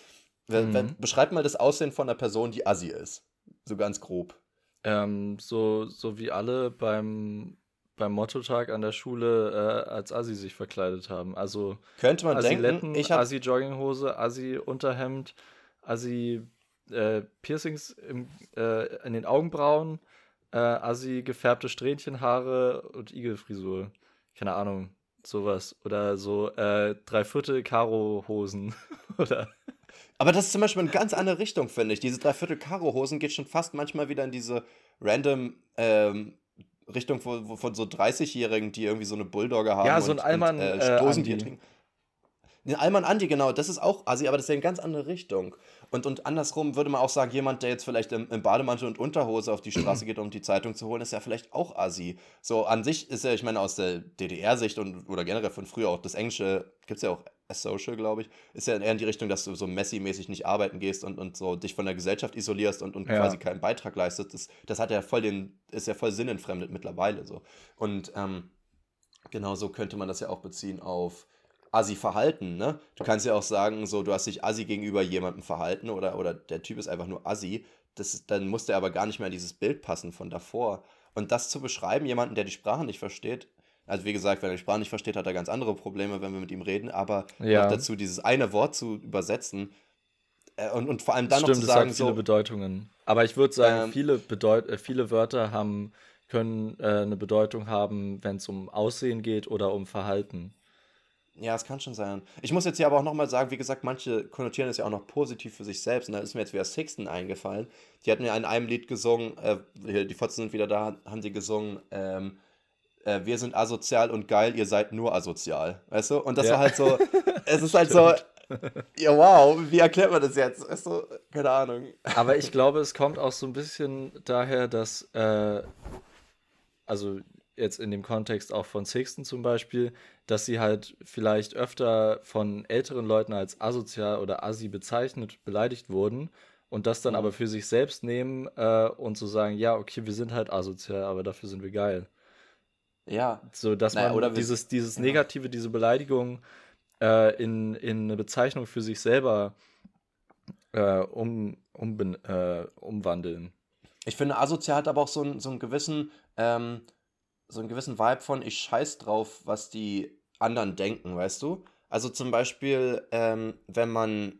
Mhm. Beschreib mal das Aussehen von einer Person, die Assi ist. So ganz grob. Ähm, so, so wie alle beim, beim Motto-Tag an der Schule äh, als Assi sich verkleidet haben. Also könnte man denken, ich hab... Assi Jogginghose, Assi Unterhemd, Assi äh, Piercings im, äh, in den Augenbrauen, äh, Assi gefärbte Strähnchenhaare und Igelfrisur. Keine Ahnung, sowas. Oder so äh, Dreiviertel Karo-Hosen. Oder aber das ist zum Beispiel eine ganz andere Richtung, finde ich. Diese Dreiviertel-Karo-Hosen geht schon fast manchmal wieder in diese random ähm, Richtung von, von so 30-Jährigen, die irgendwie so eine Bulldogger haben. Ja, so ein Allmann. Und, äh, Stoßen, äh, trinken. Den Alman Andi, genau, das ist auch Assi, aber das ist ja eine ganz andere Richtung. Und, und andersrum würde man auch sagen, jemand, der jetzt vielleicht im, im Bademantel und Unterhose auf die Straße geht, um die Zeitung zu holen, ist ja vielleicht auch Assi. So an sich ist ja, ich meine, aus der DDR-Sicht und oder generell von früher auch das Englische, gibt es ja auch Social, glaube ich, ist ja eher in die Richtung, dass du so Messi-mäßig nicht arbeiten gehst und, und so dich von der Gesellschaft isolierst und, und ja. quasi keinen Beitrag leistest. Das, das hat ja voll den, ist ja voll sinnentfremdet mittlerweile so. Und ähm, genau so könnte man das ja auch beziehen auf assi verhalten, ne? Du kannst ja auch sagen, so, du hast dich assi gegenüber jemandem verhalten oder, oder der Typ ist einfach nur assi. Das, dann muss der aber gar nicht mehr in dieses Bild passen von davor. Und das zu beschreiben, jemanden, der die Sprache nicht versteht, also wie gesagt, wenn er die Sprache nicht versteht, hat er ganz andere Probleme, wenn wir mit ihm reden, aber ja. dazu dieses eine Wort zu übersetzen äh, und, und vor allem dann Stimmt, noch zu sagen, es hat viele so, Bedeutungen. Aber ich würde sagen, ähm, viele, Bedeut äh, viele Wörter haben, können äh, eine Bedeutung haben, wenn es um Aussehen geht oder um Verhalten. Ja, es kann schon sein. Ich muss jetzt hier aber auch nochmal sagen, wie gesagt, manche konnotieren das ja auch noch positiv für sich selbst. Und da ist mir jetzt wieder Sixten eingefallen. Die hatten ja in einem Lied gesungen, äh, die Fotzen sind wieder da, haben sie gesungen, ähm, äh, wir sind asozial und geil, ihr seid nur asozial. Weißt du? Und das ja. war halt so, es ist halt so, ja wow, wie erklärt man das jetzt? Weißt du? Keine Ahnung. Aber ich glaube, es kommt auch so ein bisschen daher, dass, äh, also jetzt in dem Kontext auch von Sixten zum Beispiel, dass sie halt vielleicht öfter von älteren Leuten als asozial oder assi bezeichnet, beleidigt wurden und das dann Mhm. aber für sich selbst nehmen äh, und so sagen, ja, okay, wir sind halt asozial, aber dafür sind wir geil. Ja. So, dass Naja, man dieses, dieses ja. Negative, diese Beleidigung äh, in, in eine Bezeichnung für sich selber äh, um, umben- äh, umwandeln. Ich finde, asozial hat aber auch so einen, so einen gewissen, ähm, so einen gewissen Vibe von, ich scheiß drauf, was die anderen denken, weißt du? Also zum Beispiel, ähm, wenn man,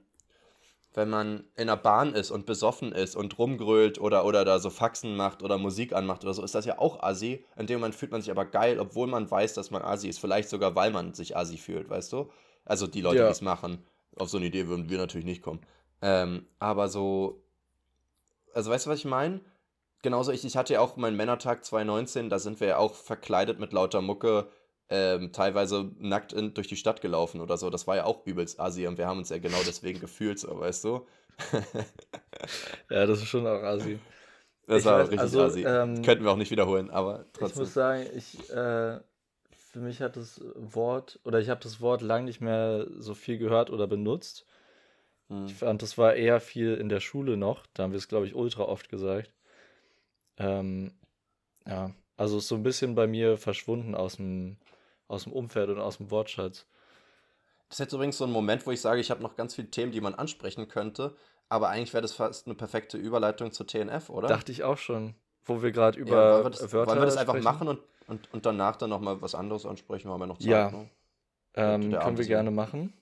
wenn man in der Bahn ist und besoffen ist und rumgrölt oder, oder da so Faxen macht oder Musik anmacht oder so, ist das ja auch assi. In dem Moment fühlt man sich aber geil, obwohl man weiß, dass man assi ist. Vielleicht sogar, weil man sich assi fühlt, weißt du? Also die Leute, Ja. die es machen. Auf so eine Idee würden wir natürlich nicht kommen. Ähm, aber so, also weißt du, was ich meine? Genauso, ich, ich hatte ja auch meinen Männertag 2019, da sind wir ja auch verkleidet mit lauter Mucke, ähm, teilweise nackt in, durch die Stadt gelaufen oder so. Das war ja auch übelst assi und wir haben uns ja genau deswegen gefühlt, so, weißt du? Ja, das ist schon auch assi. Das Ich war weiß, richtig also, assi. ähm, Könnten wir auch nicht wiederholen, aber Ich trotzdem. muss sagen, ich, äh, für mich hat das Wort, oder ich habe das Wort lang nicht mehr so viel gehört oder benutzt. Hm. Ich fand, das war eher viel in der Schule noch. Da haben wir es, glaube ich, ultra oft gesagt. Ähm, ja, also ist so ein bisschen bei mir verschwunden aus dem, aus dem Umfeld und aus dem Wortschatz. Das ist jetzt übrigens so ein Moment, wo ich sage, ich habe noch ganz viele Themen, die man ansprechen könnte, aber eigentlich wäre das fast eine perfekte Überleitung zur TNF, oder? Dachte ich auch schon, wo wir gerade ja, über wollen wir das, Wörter wollen wir das einfach sprechen. machen und, und, und danach dann nochmal was anderes ansprechen? Wir haben ja noch Zeit, Ja. ne? Ähm, können wir gerne machen.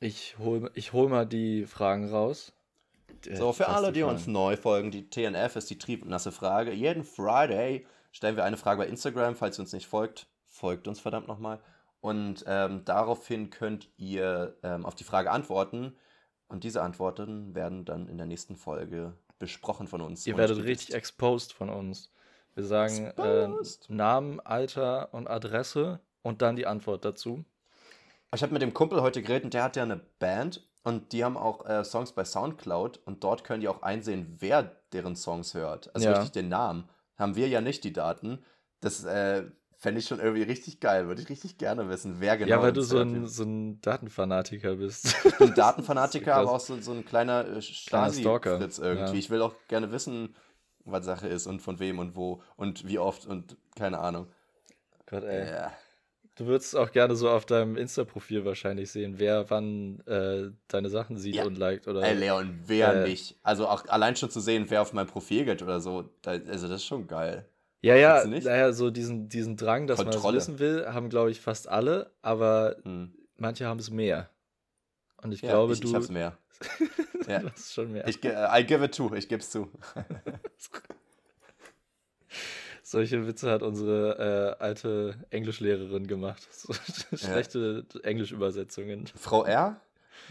Ich hol, ich hol mal die Fragen raus. So, für alle, die uns neu folgen, die TNF ist die triebnasse Frage. Jeden Friday stellen wir eine Frage bei Instagram. Falls ihr uns nicht folgt, folgt uns verdammt nochmal. Und ähm, daraufhin könnt ihr ähm, auf die Frage antworten. Und diese Antworten werden dann in der nächsten Folge besprochen von uns. Ihr werdet richtig exposed von uns. Wir sagen äh. Namen, Alter und Adresse und dann die Antwort dazu. Ich habe mit dem Kumpel heute geredet und der hat ja eine Band und die haben auch äh, Songs bei Soundcloud und dort können die auch einsehen, wer deren Songs hört. Also Ja. richtig den Namen. Haben wir ja nicht die Daten. Das äh, fände ich schon irgendwie richtig geil. Würde ich richtig gerne wissen, wer genau. ja, weil du so ein, so ein Datenfanatiker bist. Bin Datenfanatiker, aber auch so, so ein kleiner äh, Stasi-Fritz irgendwie. ja. Ich will auch gerne wissen, was Sache ist und von wem und wo und wie oft und keine Ahnung. Gott, ey. Ja. Du würdest auch gerne so auf deinem Insta-Profil wahrscheinlich sehen, wer wann äh, deine Sachen sieht Ja. und liked oder. Ey, Leon, wer Äh, nicht? Also auch allein schon zu sehen, wer auf mein Profil geht oder so, da, also das ist schon geil. ja, ja, naja, so diesen, diesen Drang, dass man Kontrolle. es wissen will, haben, glaube ich, fast alle, aber Hm. manche haben es mehr. Und ich Ja, glaube, ich, du, ich hab's mehr. Ja. du hast schon mehr. Ich, I give it to, ich geb's zu. Solche Witze hat unsere äh, alte Englischlehrerin gemacht. So schlechte Englischübersetzungen. Frau R?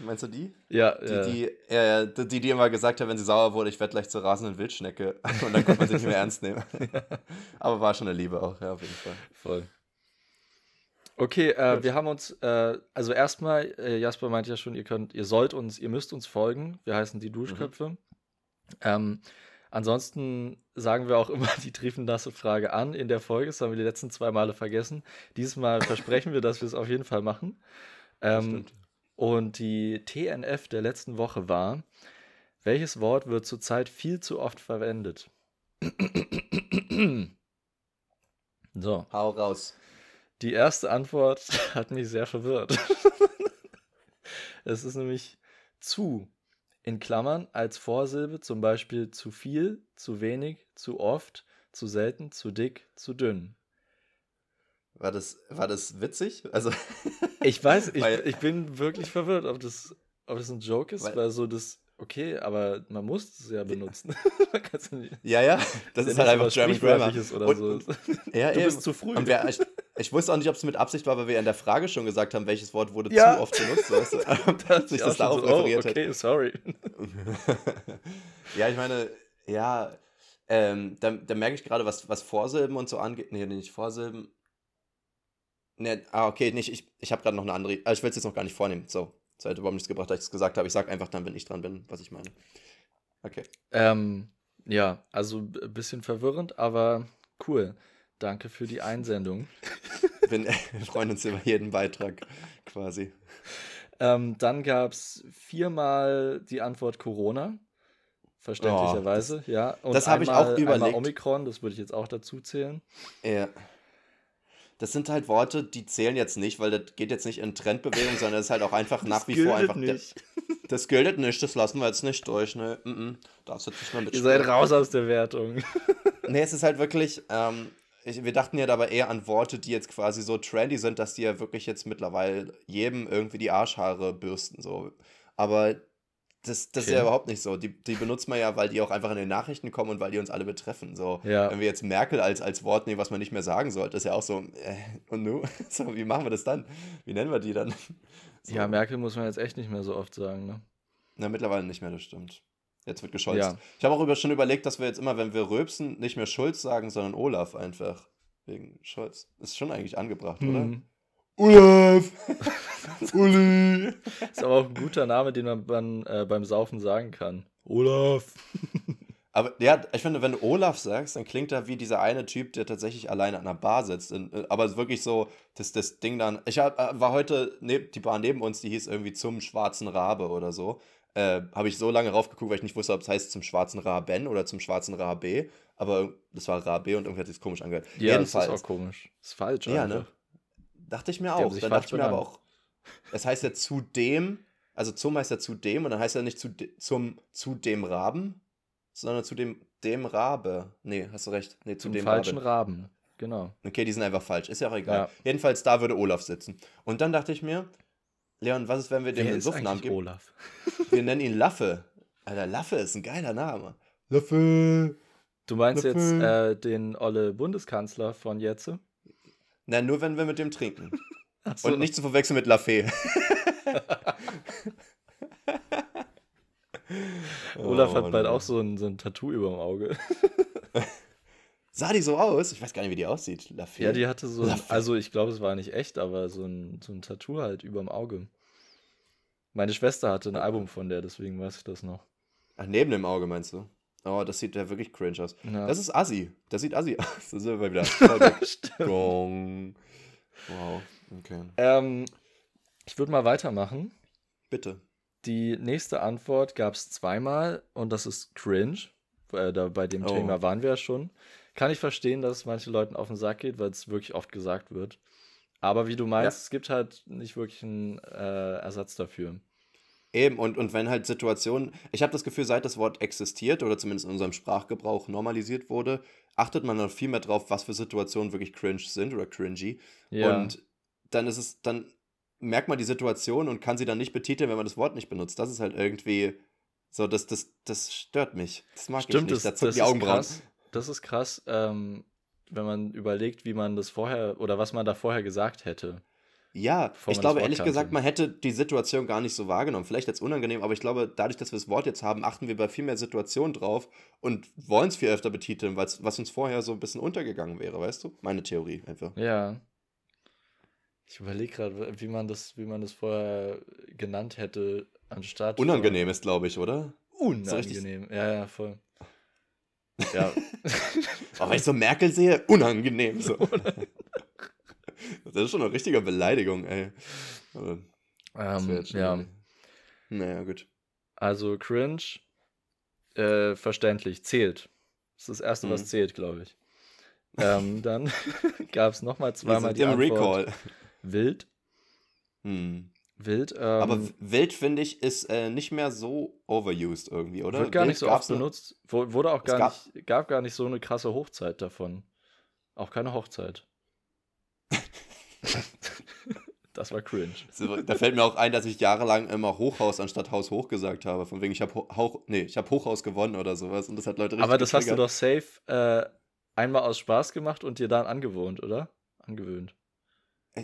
Meinst du die? Ja, Die, ja. die, äh, die, die, immer gesagt hat, wenn sie sauer wurde, ich werde gleich zur rasenden Wildschnecke. Und dann konnte man sich nicht mehr ernst nehmen. Aber war schon eine Liebe auch, ja, auf jeden Fall. voll. Okay, äh, wir haben uns, äh, also erstmal, äh, Jasper meinte ja schon, ihr könnt, ihr sollt uns, ihr müsst uns folgen. Wir heißen die Duschköpfe. Ähm, ansonsten sagen wir auch immer die triefennasse Frage an in der Folge. Das haben wir die letzten zwei Male vergessen. Dieses Mal versprechen wir, dass wir es auf jeden Fall machen. Ähm, und die TNF der letzten Woche war, welches Wort wird zurzeit viel zu oft verwendet? so, Hau raus. die erste Antwort hat mich sehr verwirrt. es ist nämlich zu in Klammern als Vorsilbe, zum Beispiel zu viel, zu wenig, zu oft, zu selten, zu dick, zu dünn. War das, war das witzig? Also, Ich weiß, ich, Weil- ich bin wirklich verwirrt, ob das, ob das ein Joke ist, Weil- weil, so das, okay, aber man muss es ja benutzen. ja ja, ja, das ist ja halt einfach German Grammar. Oder Und- so. Ja, Du eben. bist zu früh. Und wer, ich, wusste auch nicht, ob es mit Absicht war, weil wir in der Frage schon gesagt haben, welches Wort wurde Ja. zu oft benutzt. Weißt du? Da hat sich das darauf so, oh, referiert hat. okay, sorry. ja, ich meine, ja, ähm, da, da merke ich gerade, was, was Vorsilben und so angeht. Nee, nicht Vorsilben. Nee, ah, okay, nicht. Ich, ich habe gerade noch eine andere. Also ich will es jetzt noch gar nicht vornehmen. So, das hat überhaupt nichts gebracht, dass ich es gesagt habe. Ich sage einfach dann, wenn ich dran bin, was ich meine. Okay. Ähm, ja, also ein bisschen verwirrend, aber cool. Danke für die Einsendung. Wir, wir freuen uns über jeden Beitrag quasi. Ähm, dann gab es viermal die Antwort Corona. Verständlicherweise, Oh, ja. Und das habe ich auch überlegt. Einmal Omikron, das würde ich jetzt auch dazu zählen. Ja. Das sind halt Worte, die zählen jetzt nicht, weil das geht jetzt nicht in Trendbewegung, sondern das ist halt auch einfach nach wie vor einfach. der- Das gilt nicht, das lassen wir jetzt nicht durch, ne? Mm -mm. Darfst jetzt nicht mehr Ihr mitspielen. seid raus aus der Wertung. Nee, es ist halt wirklich, ähm, ich, wir dachten ja dabei eher an Worte, die jetzt quasi so trendy sind, dass die ja wirklich jetzt mittlerweile jedem irgendwie die Arschhaare bürsten, so. Aber das, das ist Okay. ja überhaupt nicht so. Die, die benutzt man ja, weil die auch einfach in den Nachrichten kommen und weil die uns alle betreffen, so. Ja. Wenn wir jetzt Merkel als, als Wort nehmen, was man nicht mehr sagen sollte, ist ja auch so, äh, und nu? So, wie machen wir das dann? Wie nennen wir die dann? So. Ja, Merkel muss man jetzt echt nicht mehr so oft sagen, ne? Na, mittlerweile nicht mehr, das stimmt. Jetzt wird gescholzt. Ja. Ich habe auch über, schon überlegt, dass wir jetzt immer, wenn wir rülpsen, nicht mehr Schulz sagen, sondern Olaf einfach. Wegen Scholz. Ist schon eigentlich angebracht, oder? Mhm. Olaf! Uli! Ist aber auch ein guter Name, den man beim, äh, beim Saufen sagen kann. Olaf. Aber ja, ich finde, wenn du Olaf sagst, dann klingt er wie dieser eine Typ, der tatsächlich alleine an einer Bar sitzt. In, äh, aber wirklich so, dass das Ding dann. Ich hab, äh, war heute, neb, die Bar neben uns, die hieß irgendwie zum schwarzen Rabe oder so. Äh, Habe ich so lange raufgeguckt, weil ich nicht wusste, ob es heißt zum schwarzen Raben oder zum schwarzen Rabe. Aber das war Rabe und irgendwie hat sich komisch angehört. Ja, das ist auch komisch. Ist falsch, Ja, einfach. ne? Dachte ich mir auch. Dann dachte ich mir aber auch, es heißt ja zu dem, also zum heißt ja zu dem und dann heißt ja nicht zu, zum, zu dem Raben, sondern zu dem, dem Rabe. Nee, hast du recht. Nee, zu Zum dem falschen Rabe. Raben. Genau. Okay, die sind einfach falsch. Ist ja auch egal. Ja. Jedenfalls, da würde Olaf sitzen. Und dann dachte ich mir, Leon, was ist, wenn wir dem Wer einen ist Suffnamen eigentlich geben? Olaf? Wir nennen ihn Laffe. Alter, Laffe ist ein geiler Name. Laffe. Du meinst jetzt Löffel. äh, den olle Bundeskanzler von Jetze? Na, nur wenn wir mit dem trinken. Ach so. Und nicht zu verwechseln mit Laffe. Olaf hat Oh, bald Mann. auch so ein, so ein Tattoo über dem Auge. Sah die so aus? Ich weiß gar nicht, wie die aussieht. Laffe. Ja, die hatte so ein, also ich glaube, es war nicht echt, aber so ein, so ein Tattoo halt über dem Auge. Meine Schwester hatte ein Album von der, deswegen weiß ich das noch. Ach, neben dem Auge meinst du? Oh, das sieht ja wirklich cringe aus. Ja. Das ist Assi. Das sieht Assi aus. Da sind wir wieder. Stimmt. Gong. Wow. Okay. Ähm, ich würde mal weitermachen. Bitte. Die nächste Antwort gab es zweimal und das ist cringe. Äh, da, bei dem Oh. Thema waren wir ja schon. Kann ich verstehen, dass es manchen Leuten auf den Sack geht, weil es wirklich oft gesagt wird. Aber wie du meinst, Ja. es gibt halt nicht wirklich einen äh, Ersatz dafür. Eben, und, und wenn halt Situationen, ich habe das Gefühl, seit das Wort existiert oder zumindest in unserem Sprachgebrauch normalisiert wurde, achtet man noch viel mehr drauf, was für Situationen wirklich cringe sind oder cringy. Ja. Und dann ist es, dann merkt man die Situation und kann sie dann nicht betiteln, wenn man das Wort nicht benutzt. Das ist halt irgendwie so, das, das, das stört mich. Das mag Stimmt, ich das, nicht. Da das zucken ist die Augenbrauen. krass. Das ist krass, ähm, wenn man überlegt, wie man das vorher oder was man da vorher gesagt hätte. Ja, ich glaube ehrlich kannte. gesagt, man hätte die Situation gar nicht so wahrgenommen. Vielleicht als unangenehm, aber ich glaube, dadurch, dass wir das Wort jetzt haben, achten wir bei viel mehr Situationen drauf und wollen es viel öfter betiteln, weil's- was uns vorher so ein bisschen untergegangen wäre, weißt du? Meine Theorie einfach. Ja. Ich überlege gerade, wie man das, wie man das vorher genannt hätte, anstatt. Unangenehm ist, glaube ich, oder? Unangenehm. ja, ja, voll. Ja. Aber wenn ich so Merkel sehe, unangenehm. So. das ist schon eine richtige Beleidigung, ey. Aber ähm, ja. Naja, gut. Also cringe, äh, verständlich, zählt. Das ist das Erste, was Mhm. zählt, glaube ich. Ähm, dann gab es nochmal zweimal die im Antwort Recall. wild. Hm. Wild, ähm, Aber wild, finde ich, ist äh, nicht mehr so overused irgendwie, oder? wird gar Wild nicht so oft benutzt. Wurde auch gar gab- nicht, gab gar nicht so eine krasse Hochzeit davon. Auch keine Hochzeit. das war cringe. Da fällt mir auch ein, dass ich jahrelang immer Hochhaus anstatt Haus hoch gesagt habe. Von wegen, ich habe Ho nee, ich habe Hochhaus gewonnen oder sowas. Und das hat Leute richtig Aber das hast du doch safe äh, einmal aus Spaß gemacht und dir dann angewohnt, oder? Angewöhnt.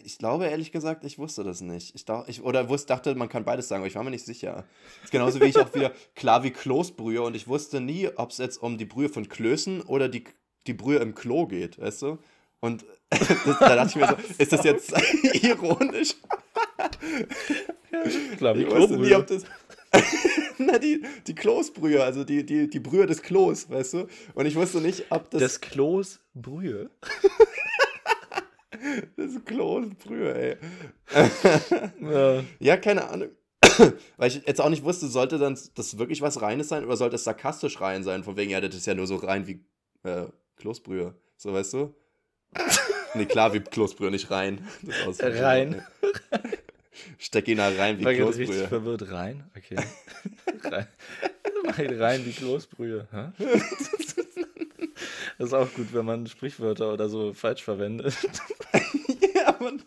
Ich glaube, ehrlich gesagt, ich wusste das nicht. Ich, dach, ich oder wusste, dachte, man kann beides sagen, aber ich war mir nicht sicher. Das ist genauso wie ich auch wieder klar wie Kloßbrühe und ich wusste nie, ob es jetzt um die Brühe von Klößen oder die, die Brühe im Klo geht, weißt du? Und das, da dachte ich mir so, ist das jetzt ironisch? Klar, wie Ich wusste nie, ob das. Na, die, die Kloßbrühe, also die, die, die Brühe des Klos, weißt du? Und ich wusste nicht, ob das. Des Klos Brühe. Das Kloßbrühe, ey. Ja. Ja, keine Ahnung. Weil ich jetzt auch nicht wusste, sollte dann das wirklich was Reines sein oder sollte es sarkastisch rein sein? Von wegen, ja, das ist ja nur so rein wie äh, Kloßbrühe. So, weißt du? nee, klar, wie Kloßbrühe, nicht rein. Das Rein. Steck ihn da rein wie War gerade richtig Kloßbrühe. verwirrt. Rein? Okay. rein. Mach ihn rein wie Kloßbrühe. Hä? Das ist auch gut, wenn man Sprichwörter oder so falsch verwendet. ja, Mann.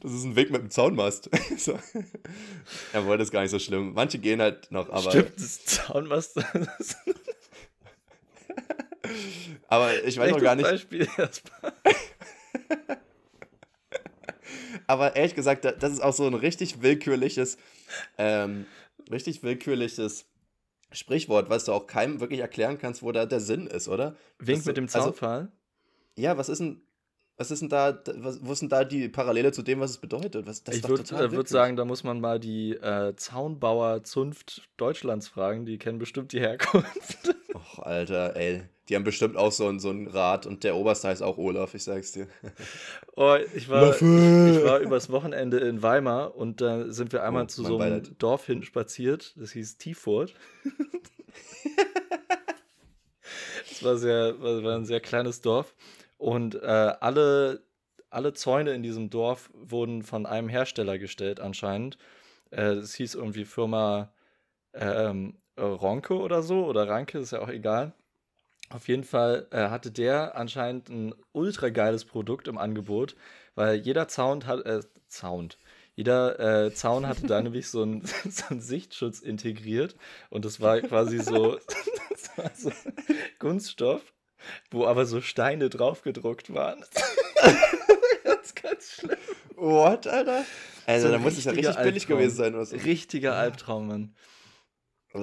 Das ist ein Weg mit dem Zaunmast. so. Jawohl, das ist gar nicht so schlimm. Manche gehen halt noch, aber, Stimmt, das Zaunmast. das aber ich weiß noch gar nicht. Beispiel erstmal. Aber ehrlich gesagt, da- das ist auch so ein richtig willkürliches, ähm, richtig willkürliches Sprichwort, was du auch keinem wirklich erklären kannst, wo da der Sinn ist, oder? Wink mit dem also- Zaunpfahl. Ja, was ist denn, was ist denn da, was, wo ist denn da die Parallele zu dem, was es bedeutet? Was, ich würde würd willkürlich. sagen, da muss man mal die äh, Zaunbauer-Zunft Deutschlands fragen. Die kennen bestimmt die Herkunft. Och, Alter, ey. Die haben bestimmt auch so, ein- so ein Rad und der Oberste heißt auch Olaf, ich sag's dir. Oh, ich war, Löffel! ich war übers Wochenende in Weimar und da sind wir einmal Oh, zu so einem Beileid. Dorf hin spaziert. Das hieß Tiefurt. das war, sehr, war, ein sehr kleines Dorf. Und äh, alle, alle Zäune in diesem Dorf wurden von einem Hersteller gestellt, anscheinend. Äh, Es hieß irgendwie Firma ähm, äh, Ronke oder so, oder Ranke, ist ja auch egal. Auf jeden Fall äh, hatte der anscheinend ein ultra geiles Produkt im Angebot, weil jeder Zaun hat, äh, Zaun, jeder äh, Zaun hatte da nämlich so einen, so einen Sichtschutz integriert und das war quasi so, war so Kunststoff, wo aber so Steine draufgedruckt waren. ganz, ganz schlimm. What, Alter? Also, So da muss es ja richtig billig gewesen sein. Was Richtiger Albtraum, Mann.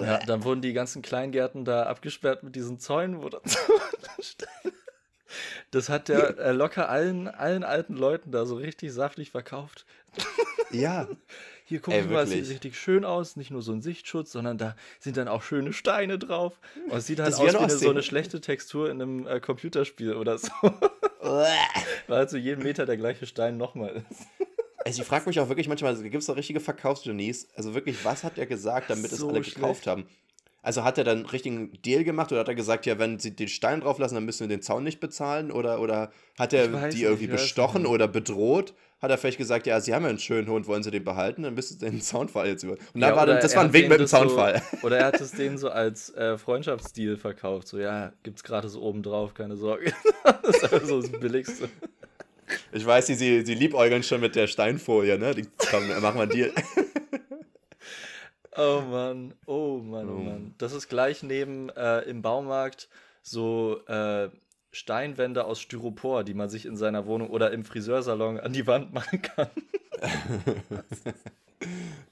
Ja, dann wurden die ganzen Kleingärten da abgesperrt mit diesen Zäunen, wo Steine. Das hat der äh, locker allen, allen alten Leuten da so richtig saftig verkauft. ja. Hier, gucken Sie mal, es sieht richtig schön aus. Nicht nur so ein Sichtschutz, sondern da sind dann auch schöne Steine drauf. Und es sieht halt Das aus wie eine so eine schlechte Textur in einem äh, Computerspiel oder so. Weil halt so jeden Meter der gleiche Stein nochmal ist. Also ich frage mich auch wirklich manchmal, gibt es da richtige Verkaufsgenies? Also wirklich, was hat er gesagt, damit es So alle schlecht. gekauft haben? Also hat er dann einen richtigen Deal gemacht oder hat er gesagt, ja, wenn sie den Stein drauf lassen, dann müssen wir den Zaun nicht bezahlen? Oder, oder hat er die nicht, irgendwie ich weiß bestochen nicht. oder bedroht? Hat er vielleicht gesagt, ja, sie haben ja einen schönen Hund, wollen sie den behalten? Dann müsst ihr den Zaunfall jetzt über. Und da Ja, war oder dann, das war ein Wink denen mit dem das so- Zaunfall. Oder er hat es denen so als äh, Freundschaftsdeal verkauft. So, ja, gibt's gratis oben drauf, keine Sorge. das ist einfach so das Billigste. Ich weiß, sie, sie, sie liebäugeln schon mit der Steinfolie, ne? Die, komm, machen wir Deal. Oh Mann, oh Mann, oh Oh. Mann. Das ist gleich neben äh, im Baumarkt so äh, Steinwände aus Styropor, die man sich in seiner Wohnung oder im Friseursalon an die Wand machen kann.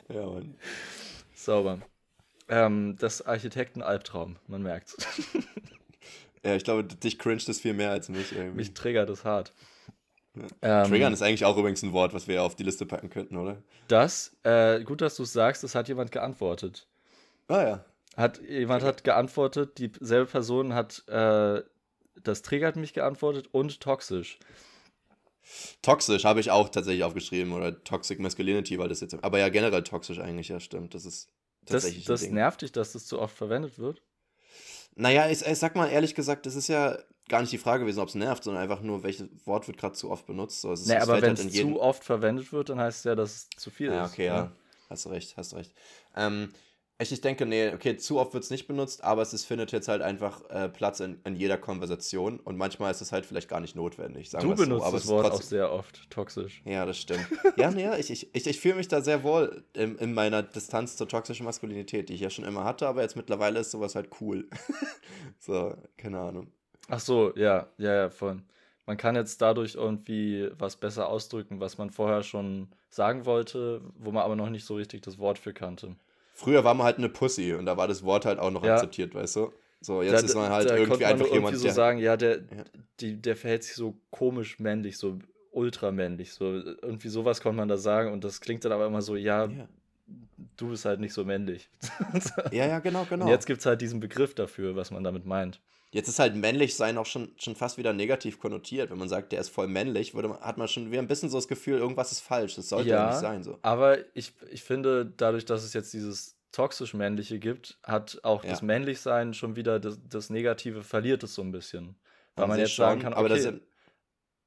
ja, Mann. Sauber. Ähm, das Architekten-Albtraum, man merkt's. Ja, ich glaube, dich cringet das viel mehr als mich irgendwie. Mich triggert es hart. Ähm, Triggern ist eigentlich auch übrigens ein Wort, was wir auf die Liste packen könnten, oder? Das, äh, gut, dass du es sagst, das hat jemand geantwortet. Ah ja. Hat, jemand hat geantwortet, dieselbe Person hat, äh, das triggert mich geantwortet und toxisch. Toxisch habe ich auch tatsächlich aufgeschrieben oder Toxic Masculinity, weil das jetzt. Aber ja, generell toxisch eigentlich, ja, stimmt. Das ist Das, tatsächlich das Ding. nervt dich, dass das zu oft verwendet wird. Naja, ich, ich sag mal ehrlich gesagt, das ist ja gar nicht die Frage gewesen, ob es nervt, sondern einfach nur, welches Wort wird gerade zu oft benutzt. So, es ist, Nee, es aber fällt wenn halt es zu oft verwendet wird, dann heißt es ja, dass es zu viel Ja, ist. okay, ja. Hast du recht, hast du recht. Ähm, ich, ich denke, nee, okay, zu oft wird es nicht benutzt, aber es ist, findet jetzt halt einfach äh, Platz in, in jeder Konversation und manchmal ist es halt vielleicht gar nicht notwendig. Sagen Du so, benutzt aber das Wort auch sehr oft, toxisch. Ja, das stimmt. Ja, nee, ich, ich, ich, ich fühle mich da sehr wohl in, in meiner Distanz zur toxischen Maskulinität, die ich ja schon immer hatte, aber jetzt mittlerweile ist sowas halt cool. so, keine Ahnung. Ach so, ja, ja, ja, voll. Man kann jetzt dadurch irgendwie was besser ausdrücken, was man vorher schon sagen wollte, wo man aber noch nicht so richtig das Wort für kannte. Früher war man halt eine Pussy und da war das Wort halt auch noch Ja. akzeptiert, weißt du? So, jetzt Da- ist man halt irgendwie man einfach nur jemand, so der. sagen, ja, der, Ja. Die, der verhält sich so komisch männlich, so ultramännlich, so irgendwie sowas konnte man da sagen und das klingt dann aber immer so, ja, Ja. du bist halt nicht so männlich. Ja, ja, genau, genau. Und jetzt gibt es halt diesen Begriff dafür, was man damit meint. Jetzt ist halt männlich sein auch schon, schon fast wieder negativ konnotiert. Wenn man sagt, der ist voll männlich, würde hat man schon wieder ein bisschen so das Gefühl, irgendwas ist falsch. Das sollte ja nicht sein. So. Aber ich, ich finde, dadurch, dass es jetzt dieses toxisch Männliche gibt, hat auch Ja. das Männlichsein schon wieder das, das Negative verliert es so ein bisschen. Weil An man jetzt sagen schon, kann, aber da okay, sind,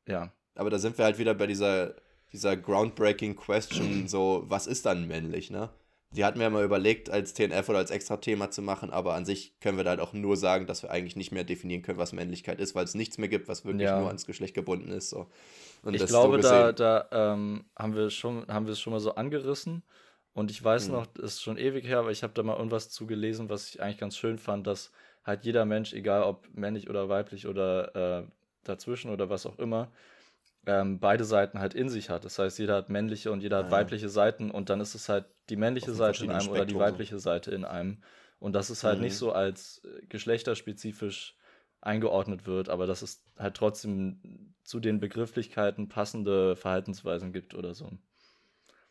ja. Aber da sind wir halt wieder bei dieser, dieser groundbreaking Question, so, was ist dann männlich, ne? Die hatten wir ja mal überlegt, als TNF oder als extra Thema zu machen, aber an sich können wir da halt auch nur sagen, dass wir eigentlich nicht mehr definieren können, was Männlichkeit ist, weil es nichts mehr gibt, was wirklich Ja. nur ans Geschlecht gebunden ist. So. Und Ich glaube, so da, da ähm, haben wir schon, haben wir es schon mal so angerissen. Und ich weiß Mhm. noch, das ist schon ewig her, aber ich habe da mal irgendwas zu gelesen, was ich eigentlich ganz schön fand, dass halt jeder Mensch, egal ob männlich oder weiblich oder äh, dazwischen oder was auch immer, ähm, beide Seiten halt in sich hat. Das heißt, jeder hat männliche und jeder hat Ah. weibliche Seiten und dann ist es halt die männliche Seite in einem oder die weibliche Seite in einem. Und dass es halt Mhm. nicht so als äh, geschlechterspezifisch eingeordnet wird, aber dass es halt trotzdem zu den Begrifflichkeiten passende Verhaltensweisen gibt oder so.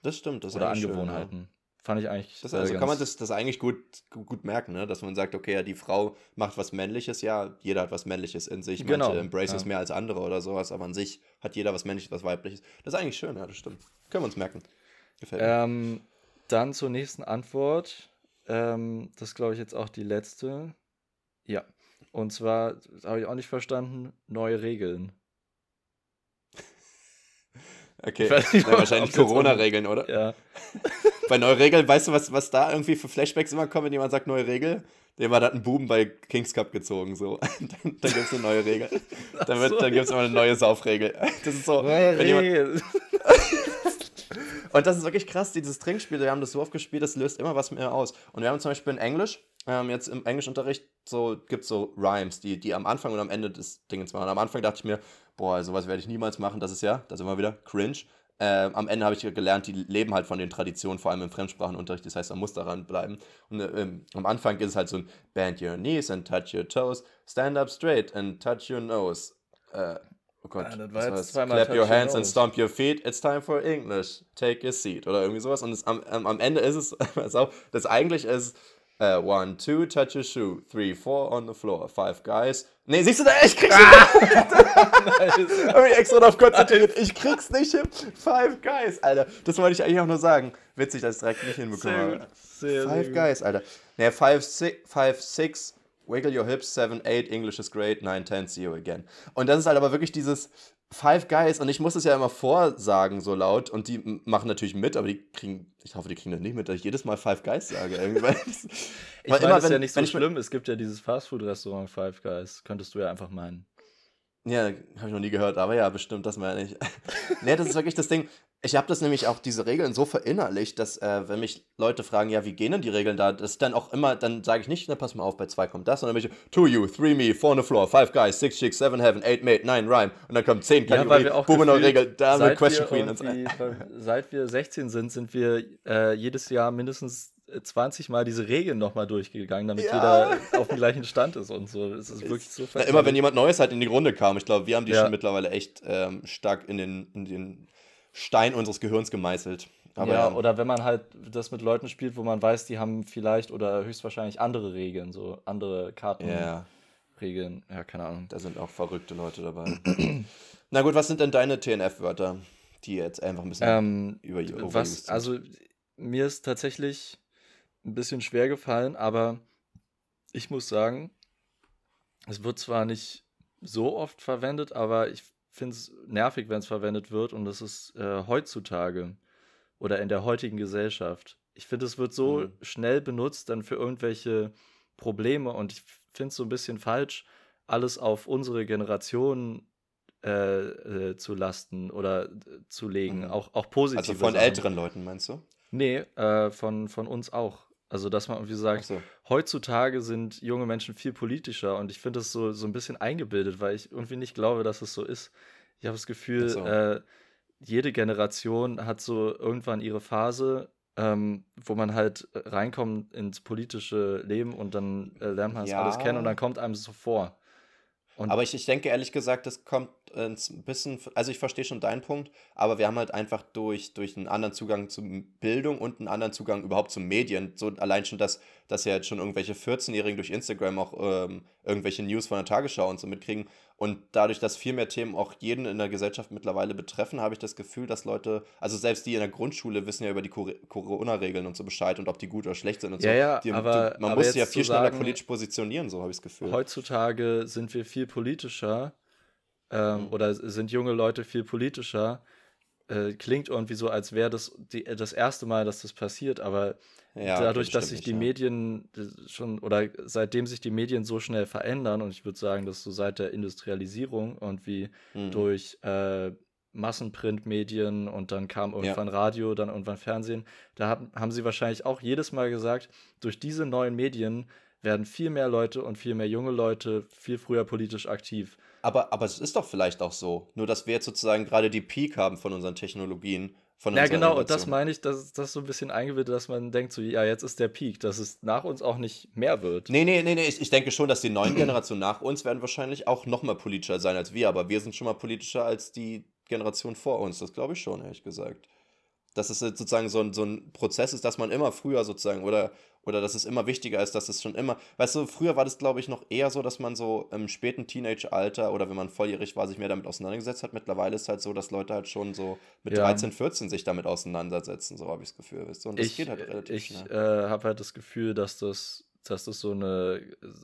das stimmt, das ist oder Angewohnheiten. Fand ich eigentlich. Das, also kann man das, das eigentlich gut, gut, merken, ne? dass man sagt, okay, ja, die Frau macht was Männliches, ja, jeder hat was Männliches in sich, Genau, manche embrace es ja. mehr als andere oder sowas, aber an sich hat jeder was Männliches, was Weibliches. Das ist eigentlich schön, ja, das stimmt. Können wir uns merken. Gefällt mir. Ähm, dann zur nächsten Antwort. Ähm, das glaube ich jetzt auch die letzte. Ja. Und zwar habe ich auch nicht verstanden, neue Regeln. Okay, ja, wahrscheinlich Corona-Regeln, oder? Ja. Bei neue Regeln, weißt du, was, was da irgendwie für Flashbacks immer kommen, wenn jemand sagt neue Regel? Jemand hat einen Buben bei Kings Cup gezogen, so. dann dann gibt es eine neue Regel. Dann, wird- dann gibt es immer eine neue Saufregel. Das ist so, Neue Regeln. Und das ist wirklich krass, dieses Trinkspiel, wir haben das so oft gespielt, das löst immer was mehr aus. Und wir haben zum Beispiel in Englisch, ähm, jetzt im Englischunterricht, so gibt es so Rhymes, die, die am Anfang und am Ende des Dingens machen. Am Anfang dachte ich mir, boah, sowas werde ich niemals machen, das ist ja, das ist immer wieder cringe. Ähm, am Ende habe ich gelernt, die leben halt von den Traditionen, vor allem im Fremdsprachenunterricht, das heißt, man muss daran bleiben. Und äh, ähm, am Anfang ist es halt so ein Bend your knees and touch your toes, stand up straight and touch your nose. Äh, oh Gott, Ah, das war das? zweimal Clap your your hands and stomp your feet, it's time for English, take a seat oder irgendwie sowas. Und es, am, am, Ende ist es, pass auf, das eigentlich ist äh, one, two, touch a shoe, three, four on the floor, five guys. Nee, siehst du da, ich krieg's nicht. Hab mich extra darauf konzentriert. Ich krieg's nicht hin. Five Guys, Alter. Das wollte ich eigentlich auch nur sagen. Witzig, dass ich direkt nicht hinbekommen habe. gut. Sehr, Five gut. Guys, Alter. Ne, five, six, five, six, wiggle your hips, seven, eight, English is great, nine, ten, see you again. Und das ist halt aber wirklich dieses Five Guys und ich muss es ja immer vorsagen so laut und die machen natürlich mit, aber die kriegen, ich hoffe, die kriegen das nicht mit, dass ich jedes Mal Five Guys sage. Irgendwie, weil Ich weil meine, immer, das ist ja wenn- nicht so wenn schlimm. Es gibt ja dieses Fastfood-Restaurant Five Guys. Könntest du ja einfach meinen. Ja, habe ich noch nie gehört, aber ja, bestimmt, das meine ich. nee, das ist wirklich das Ding. Ich habe das nämlich auch, diese Regeln so verinnerlicht, dass, äh, wenn mich Leute fragen, ja, wie gehen denn die Regeln da, das dann auch immer, dann sage ich nicht, na, pass mal auf, bei zwei kommt das, sondern bin ich, two you, three me, four on the floor, five guys, six chicks, seven heaven, eight mate, nine rhyme. Und dann kommen zehn Ja, noch gefühlt, Regeln, da haben wir seit Question Queen und so. Seit wir 16 sind, sind wir äh, jedes Jahr mindestens äh, 20 Mal diese Regeln nochmal durchgegangen, damit Ja. jeder auf dem gleichen Stand ist und so. Es ist wirklich so Na, immer wenn jemand Neues halt in die Runde kam, ich glaube, wir haben die Ja. schon mittlerweile echt ähm, stark in den, in den Stein unseres Gehirns gemeißelt. Aber ja, ähm, oder wenn man halt das mit Leuten spielt, wo man weiß, die haben vielleicht oder höchstwahrscheinlich andere Regeln, so andere Kartenregeln. ja. Ja, keine Ahnung. Da sind auch verrückte Leute dabei. Na gut, was sind denn deine TNF-Wörter, die jetzt einfach ein bisschen Ähm, über was, sind? also mir ist tatsächlich ein bisschen schwer gefallen, aber ich muss sagen, es wird zwar nicht so oft verwendet, aber ich finde es nervig, wenn es verwendet wird und das ist äh, heutzutage oder in der heutigen Gesellschaft. Ich finde, es wird so Mhm. schnell benutzt dann für irgendwelche Probleme und ich finde es so ein bisschen falsch, alles auf unsere Generation äh, äh, zu lasten oder äh, zu legen, Mhm. auch, auch positive also von Sachen. älteren Leuten, meinst du? Nee, äh, von, von uns auch. Also, dass man irgendwie sagt, Achso. heutzutage sind junge Menschen viel politischer und ich finde das so, so ein bisschen eingebildet, weil ich irgendwie nicht glaube, dass es so ist. Ich habe das Gefühl, so. äh, jede Generation hat so irgendwann ihre Phase, ähm, wo man halt reinkommt ins politische Leben und dann äh, lernt man das Ja. alles kennen und dann kommt einem so vor. Und Aber ich, ich denke ehrlich gesagt, das kommt ein bisschen, also ich verstehe schon deinen Punkt, aber wir haben halt einfach durch, durch einen anderen Zugang zu Bildung und einen anderen Zugang überhaupt zu Medien, so allein schon, dass, dass ja jetzt schon irgendwelche 14-Jährigen durch Instagram auch ähm, irgendwelche News von der Tagesschau und so mitkriegen und dadurch, dass viel mehr Themen auch jeden in der Gesellschaft mittlerweile betreffen, habe ich das Gefühl, dass Leute, also selbst die in der Grundschule wissen ja über die Cor- Corona-Regeln und so Bescheid und ob die gut oder schlecht sind und so. Ja, ja, die, aber- du, man aber muss sich ja viel schneller sagen, politisch positionieren, so habe ich das Gefühl. heutzutage sind wir viel politischer ähm, Mhm. oder sind junge Leute viel politischer. Äh, klingt irgendwie so, als wäre das die, das erste Mal, dass das passiert, aber Ja, dadurch, dass sich die ja. Medien äh, schon oder seitdem sich die Medien so schnell verändern, und ich würde sagen, dass so seit der Industrialisierung und wie Mhm. durch äh, Massenprintmedien und dann kam irgendwann Radio, dann irgendwann Fernsehen, da haben, haben sie wahrscheinlich auch jedes Mal gesagt, durch diese neuen Medien werden viel mehr Leute und viel mehr junge Leute viel früher politisch aktiv. Aber, aber es ist doch vielleicht auch so. Nur, dass wir jetzt sozusagen gerade die Peak haben von unseren Technologien. Von Ja, genau, und das meine ich, dass das so ein bisschen eingebildet, dass man denkt, so, ja, jetzt ist der Peak, dass es nach uns auch nicht mehr wird. Nee, nee, nee, nee. Ich, ich denke schon, dass die neuen Generationen nach uns werden wahrscheinlich auch noch mal politischer sein als wir. Aber wir sind schon mal politischer als die Generation vor uns. Das glaube ich schon, ehrlich gesagt. Dass es sozusagen so ein, so ein Prozess ist, dass man immer früher sozusagen oder, oder dass es immer wichtiger ist, dass es schon immer. Weißt du, früher war das, glaube ich, noch eher so, dass man so im späten Teenage-Alter oder wenn man volljährig war, sich mehr damit auseinandergesetzt hat. Mittlerweile ist es halt so, dass Leute halt schon so mit Ja. 13, 14 sich damit auseinandersetzen. So habe ich das Gefühl. Weißt du? Und das ich geht halt relativ ich schnell. äh, habe halt das Gefühl, dass das, dass das so eine,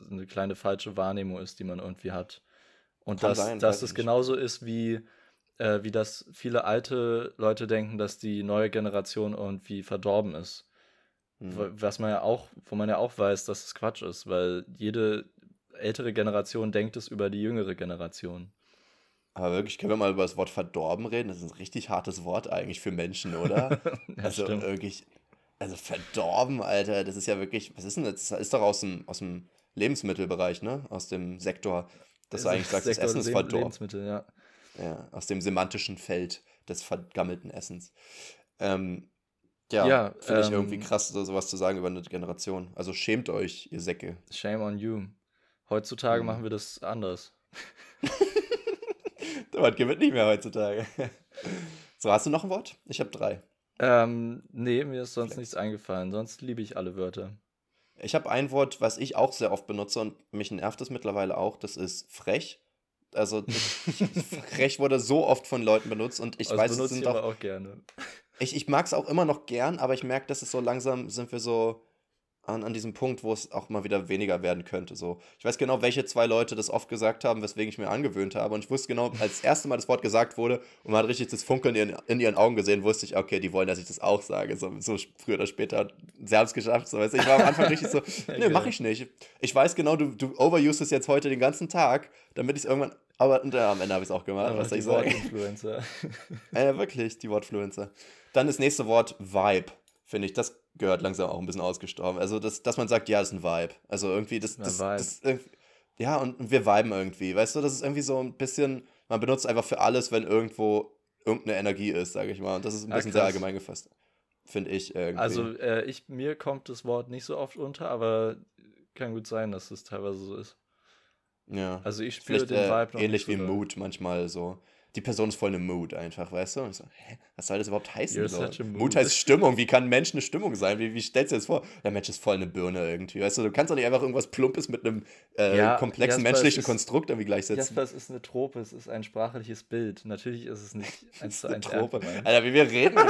eine kleine falsche Wahrnehmung ist, die man irgendwie hat. Und Kann dass, sein, dass es nicht. genauso ist, wie, äh, wie das viele alte Leute denken, dass die neue Generation irgendwie verdorben ist. Hm. Wa- Was man ja auch, wo man ja auch weiß, dass es Quatsch ist, weil jede ältere Generation denkt es über die jüngere Generation. Aber wirklich, können wir mal über das Wort verdorben reden? Das ist ein richtig hartes Wort eigentlich für Menschen, oder? Ja, also stimmt. wirklich, also verdorben, Alter, das ist ja wirklich, was ist denn das? Das ist doch aus dem, aus dem Lebensmittelbereich, ne? Aus dem Sektor, dass du eigentlich sagst, das Essen ist verdorben. Lebensmittel, ja. Ja, aus dem semantischen Feld des vergammelten Essens. Ähm, ja, Ja, finde ich ähm, irgendwie krass, so sowas zu sagen über eine Generation. Also schämt euch, ihr Säcke. Shame on you. Heutzutage Mhm. machen wir das anders. Das gewinnt nicht mehr heutzutage. So, hast du noch ein Wort? Ich habe drei. Ähm, nee, mir ist sonst Flex. nichts eingefallen. Sonst liebe ich alle Wörter. Ich habe ein Wort, was ich auch sehr oft benutze und mich nervt es mittlerweile auch, das ist frech. Also frech wurde so oft von Leuten benutzt und ich Das weiß, es sind ich auch, auch gerne. ich, ich mag es auch immer noch gern, aber ich merke, dass es so langsam sind wir so an, an diesem Punkt, wo es auch mal wieder weniger werden könnte. So. Ich weiß genau, welche zwei Leute das oft gesagt haben, weswegen ich mir angewöhnt habe. Und ich wusste genau, als das erste Mal das Wort gesagt wurde und man hat richtig das Funkeln in ihren, in ihren Augen gesehen, wusste ich, okay, die wollen, dass ich das auch sage. So, so früher oder später. Sie haben es geschafft. So, weißt du? Ich war am Anfang richtig so, nee, Geil. mach ich nicht. Ich weiß genau, du, du overuse es jetzt heute den ganzen Tag, damit ich es irgendwann. Aber und, ja, am Ende habe ich es auch gemacht. Aber was soll die ich sagen? Wortinfluencer. Ja, wirklich, die Wortfluencer. Dann das nächste Wort Vibe, finde ich. Das gehört langsam auch ein bisschen ausgestorben. Also, das, dass man sagt, ja, das ist ein Vibe. Also irgendwie, das. Ja, das, Vibe. das irgendwie- ja, und wir viben irgendwie. Weißt du, das ist irgendwie so ein bisschen. Man benutzt einfach für alles, wenn irgendwo irgendeine Energie ist, sage ich mal. Und das ist ein Ja, bisschen sehr krass. allgemein gefasst. Finde ich irgendwie. Also, äh, ich, mir kommt das Wort nicht so oft unter, aber kann gut sein, dass es teilweise so ist. ja. Also, ich spüre den äh, Vibe noch ähnlich nicht wie. Mood manchmal so. Die Person ist voll in Mood einfach, weißt du? Und ich so, hä, was soll das überhaupt heißen? So? a Mood. heißt Stimmung. Wie kann ein Mensch eine Stimmung sein? Wie, wie stellst du dir das vor? Der Mensch ist voll eine Birne irgendwie. Weißt du, du kannst doch nicht einfach irgendwas Plumpes mit einem äh, Ja, komplexen Jasper, menschlichen ist- Konstrukt irgendwie gleichsetzen. Jasper, es ist eine Trope, es ist ein sprachliches Bild. Natürlich ist es nicht eins zu Eine eins Trope. gemeint. Alter, wie wir reden.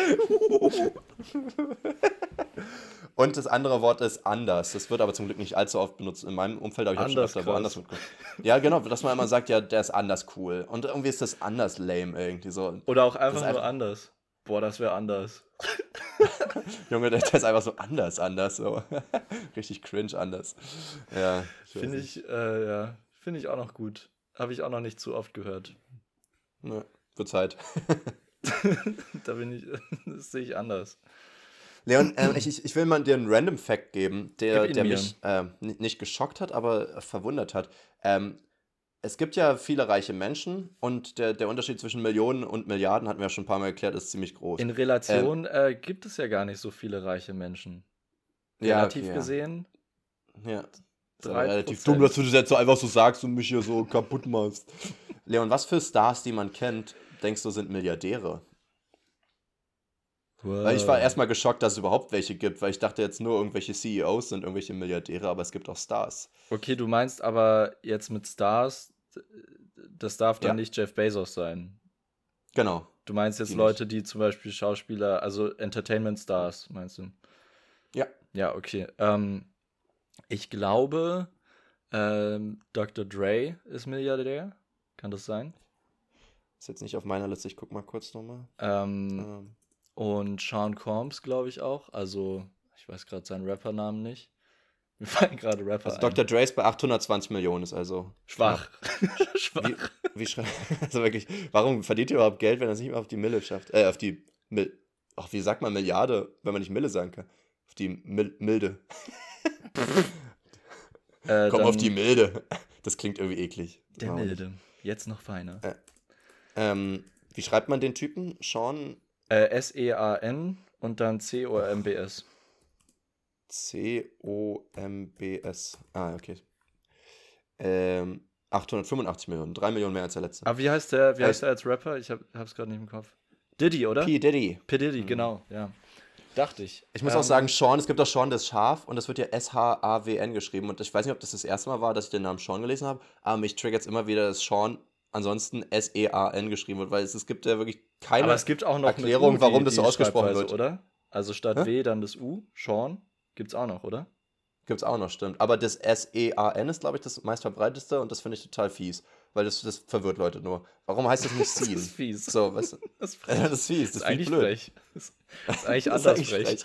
Und das andere Wort ist anders. Das wird aber zum Glück nicht allzu oft benutzt. In meinem Umfeld habe ich auch schon Anders öfter woanders mitbekommen. Ja, genau, dass man immer sagt, ja, der ist anders cool. Und irgendwie ist das anders lame irgendwie so. Oder auch einfach nur einfach- anders. Boah, das wäre anders. Junge, der, der ist einfach so anders, anders. So. Richtig cringe anders. Ja. Finde ich, äh, ja, finde ich auch noch gut. Habe ich auch noch nicht zu oft gehört. Ja, wird Zeit. da bin ich, das sehe ich anders. Leon, ähm, ich, ich will mal dir einen Random Fact geben, der, der mir. mich ähm, ni- nicht geschockt hat, aber verwundert hat. Ähm, es gibt ja viele reiche Menschen und der, der Unterschied zwischen Millionen und Milliarden, hatten wir ja schon ein paar Mal erklärt, ist ziemlich groß. In Relation äh, gibt es ja gar nicht so viele reiche Menschen. Ja, Relativ okay, ja. gesehen, Ja. relativ dumm, dass du das jetzt so einfach so sagst und mich hier so kaputt machst. Leon, was für Stars, die man kennt, denkst du, sind Milliardäre? Wow. Weil ich war erstmal geschockt, dass es überhaupt welche gibt, weil ich dachte jetzt nur irgendwelche CEOs sind irgendwelche Milliardäre, aber es gibt auch Stars. Okay, du meinst aber jetzt mit Stars, das darf dann ja. nicht Jeff Bezos sein. Genau. Du meinst jetzt die Leute, nicht. die zum Beispiel Schauspieler, also Entertainment Stars, meinst du? Ja. Ja, okay. Ähm, ich glaube, ähm, Dr. Dre ist Milliardär. Kann das sein? Ist jetzt nicht auf meiner Liste, ich guck mal kurz nochmal. Ähm, ähm. Und Sean Combs, glaube ich auch. Also, ich weiß gerade seinen Rappernamen nicht. Mir fallen gerade Rapper Also ein. Dr. Dre ist bei 820 Millionen, ist also schwach. schwach. Wie, wie schwach. Also wirklich, warum verdient ihr überhaupt Geld, wenn er es nicht mehr auf die Mille schafft? Äh, auf die Mil Ach, wie sagt man Milliarde, wenn man nicht Mille sagen kann? Auf die Mil Milde. äh, Komm auf die Milde. Das klingt irgendwie eklig. Der Milde. Jetzt noch feiner. Äh, ähm, wie schreibt man den Typen? Sean? Äh, S-E-A-N und dann C-O-M-B-S. C-O-M-B-S. Ah, okay. Ähm, 885 Millionen, 3 Millionen mehr als der letzte. Aber wie heißt der, wie heißt der als Rapper? Ich hab, hab's gerade nicht im Kopf. Diddy, oder? P. Diddy. P. Diddy, mhm. genau, ja. Dachte ich. Ich muss ähm, auch sagen, Sean, es gibt auch Sean das Schaf und das wird ja S-H-A-W-N geschrieben. Und ich weiß nicht, ob das das erste Mal war, dass ich den Namen Sean gelesen habe, aber mich triggert es immer wieder, dass Sean ansonsten S-E-A-N geschrieben wird, weil es, es gibt ja wirklich keine aber es gibt auch noch Erklärung, U, warum das so ausgesprochen wird. Oder? Also statt Hä? W dann das U, Sean, gibt's auch noch, oder? Gibt's auch noch, stimmt. Aber das S-E-A-N ist, glaube ich, das meistverbreiteste und das finde ich total fies. Weil das, das verwirrt Leute nur. Warum heißt das nicht Scene? das ist fies. So, weißt du? Das ist, das ist fies. Das, ist, eigentlich blöd. frech. Das ist eigentlich anders ist frech. frech.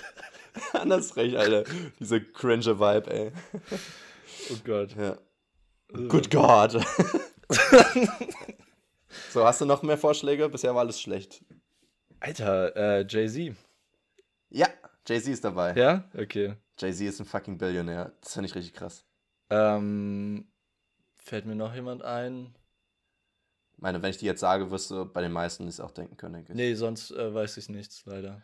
anders frech, Alter. Diese cringe Vibe, ey. Oh Gott. Ja. Good God. so, hast du noch mehr Vorschläge? Bisher war alles schlecht. Alter, äh, Jay-Z. Ja, Jay-Z ist dabei. Ja? Okay. Jay-Z ist ein fucking Billionär. Das finde ich richtig krass. Ähm, fällt mir noch jemand ein? Ich meine, wenn ich die jetzt sage, wirst du bei den meisten es auch denken können, denke ich. Nee, sonst äh, weiß ich nichts, leider.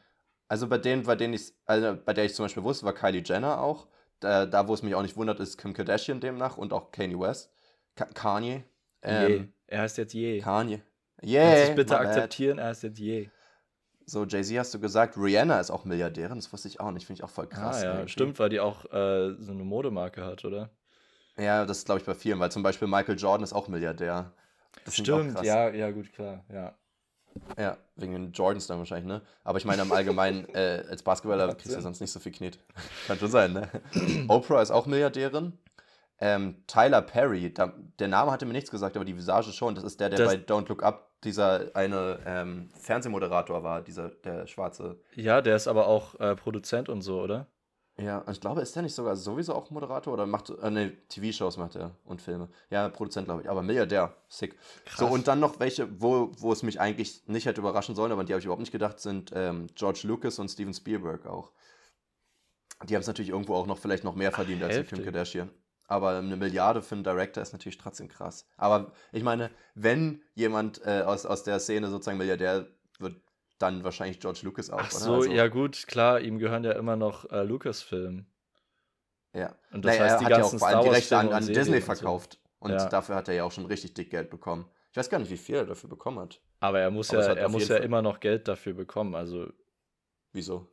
Also bei denen, bei denen ich, also bei der ich zum Beispiel wusste, war Kylie Jenner auch. Da, da wo es mich auch nicht wundert, ist Kim Kardashian demnach und auch Kanye West. Ka Kanye. Ähm, er heißt jetzt Je. Kanye. Yeah, Kannst du bitte akzeptieren, er heißt jetzt Je. So, Jay-Z hast du gesagt, Rihanna ist auch Milliardärin, das wusste ich auch nicht, finde ich auch voll krass. Ah, ja, irgendwie. stimmt, weil die auch äh, so eine Modemarke hat, oder? Ja, das glaube ich bei vielen, weil zum Beispiel Michael Jordan ist auch Milliardär. Das stimmt, ja, ja, gut, klar, ja. Ja, wegen den Jordans dann wahrscheinlich, ne? Aber ich meine, im Allgemeinen, äh, als Basketballer kriegst du ja sonst nicht so viel Knet. Kann schon sein, ne? Oprah ist auch Milliardärin. Ähm, Tyler Perry, da, der Name hatte mir nichts gesagt, aber die Visage schon. Das ist der, der das, bei Don't Look Up dieser eine ähm, Fernsehmoderator war, dieser, der schwarze. Ja, der ist aber auch äh, Produzent und so, oder? Ja, und ich glaube, ist der nicht sogar sowieso auch Moderator oder macht, äh, ne, TV-Shows macht er und Filme. Ja, Produzent, glaube ich, aber Milliardär, sick. Krass. So, und dann noch welche, wo, wo es mich eigentlich nicht hätte überraschen sollen, aber die habe ich überhaupt nicht gedacht, sind ähm, George Lucas und Steven Spielberg auch. Die haben es natürlich irgendwo auch noch vielleicht noch mehr verdient Ach, als Kim Kardashian. Aber eine Milliarde für einen Director ist natürlich trotzdem krass. Aber ich meine, wenn jemand äh, aus, aus der Szene sozusagen Milliardär wird, dann wahrscheinlich George Lucas auch. Ach so, also, ja gut, klar, ihm gehören ja immer noch äh, Lucasfilm. Ja. Und das naja, heißt, die er hat ja auch vor allem die Rechte an, an Disney verkauft. Und, so. und ja. dafür hat er ja auch schon richtig dick Geld bekommen. Ich weiß gar nicht, wie viel er dafür bekommen hat. Aber er muss Aber ja, er muss ja immer noch Geld dafür bekommen. Also. Wieso?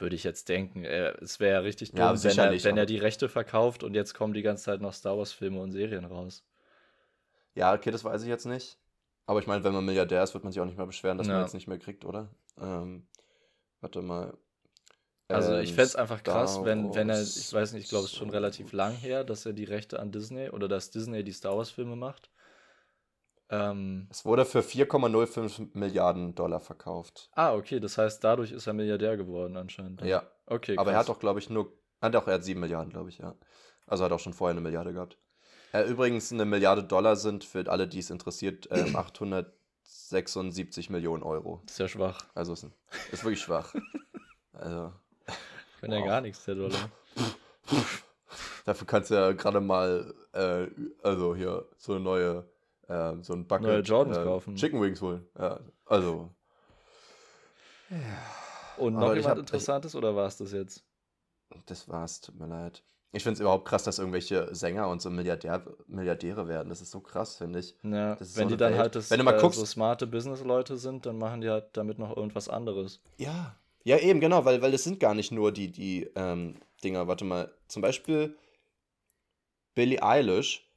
Würde ich jetzt denken. Es wäre ja richtig dumm, ja, wenn, er, wenn er die Rechte verkauft und jetzt kommen die ganze Zeit noch Star Wars-Filme und Serien raus. Ja, okay, das weiß ich jetzt nicht. Aber ich meine, wenn man Milliardär ist, wird man sich auch nicht mehr beschweren, dass ja. man jetzt nicht mehr kriegt, oder? Ähm, warte mal. Also ich ähm, fände es einfach krass, wenn, wenn er, ich weiß nicht, ich glaube es ist schon relativ lang her, dass er die Rechte an Disney oder dass Disney die Star Wars Filme macht. Ähm, es wurde für 4,05 Milliarden Dollar verkauft. Ah, okay, das heißt, dadurch ist er Milliardär geworden anscheinend. Ja. Okay. Aber er hat auch, glaube ich, nur. Ah, doch, er hat 7 Milliarden, glaube ich, ja. Also hat auch schon vorher eine Milliarde gehabt. Äh, übrigens, eine Milliarde Dollar sind für alle, die es interessiert, äh, 876 Millionen Euro. ist ja schwach. Also ist, ist wirklich schwach. also. Kann wow. ja gar nichts, der Dollar. Dafür kannst du ja gerade mal, äh, also hier, so eine neue äh, so ein Bucket Neue Jordans äh, kaufen. Chicken Wings holen. Ja, also. Und noch jemand hab, Interessantes ich, oder war es das jetzt? Das war's, tut mir leid. Ich finde es überhaupt krass, dass irgendwelche Sänger und so Milliardär, Milliardäre werden. Das ist so krass, finde ich. Ja, Das wenn so die dann Welt. halt das, Wenn du mal äh, guckst- so smarte Business-Leute sind, dann machen die halt damit noch irgendwas anderes. Ja. Ja, eben, genau, weil, weil es sind gar nicht nur die, die ähm, Dinger. Warte mal, zum Beispiel Billie Eilish,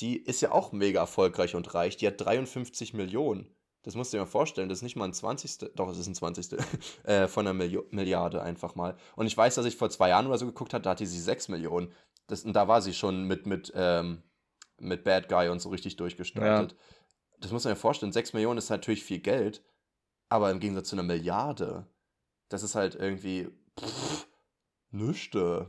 die ist ja auch mega erfolgreich und reich. Die hat 53 Millionen. Das musst du dir mal vorstellen. Das ist nicht mal ein 20. Doch, es ist ein 20. äh, von einer Milio Milliarde einfach mal. Und ich weiß, dass ich vor zwei Jahren oder so geguckt habe, da hatte sie 6 Millionen. Das, und da war sie schon mit, mit, ähm, mit Bad Guy und so richtig durchgestartet. Das muss man dir vorstellen. 6 Millionen ist natürlich viel Geld, aber im Gegensatz zu einer Milliarde, das ist halt irgendwie pff, nüchte.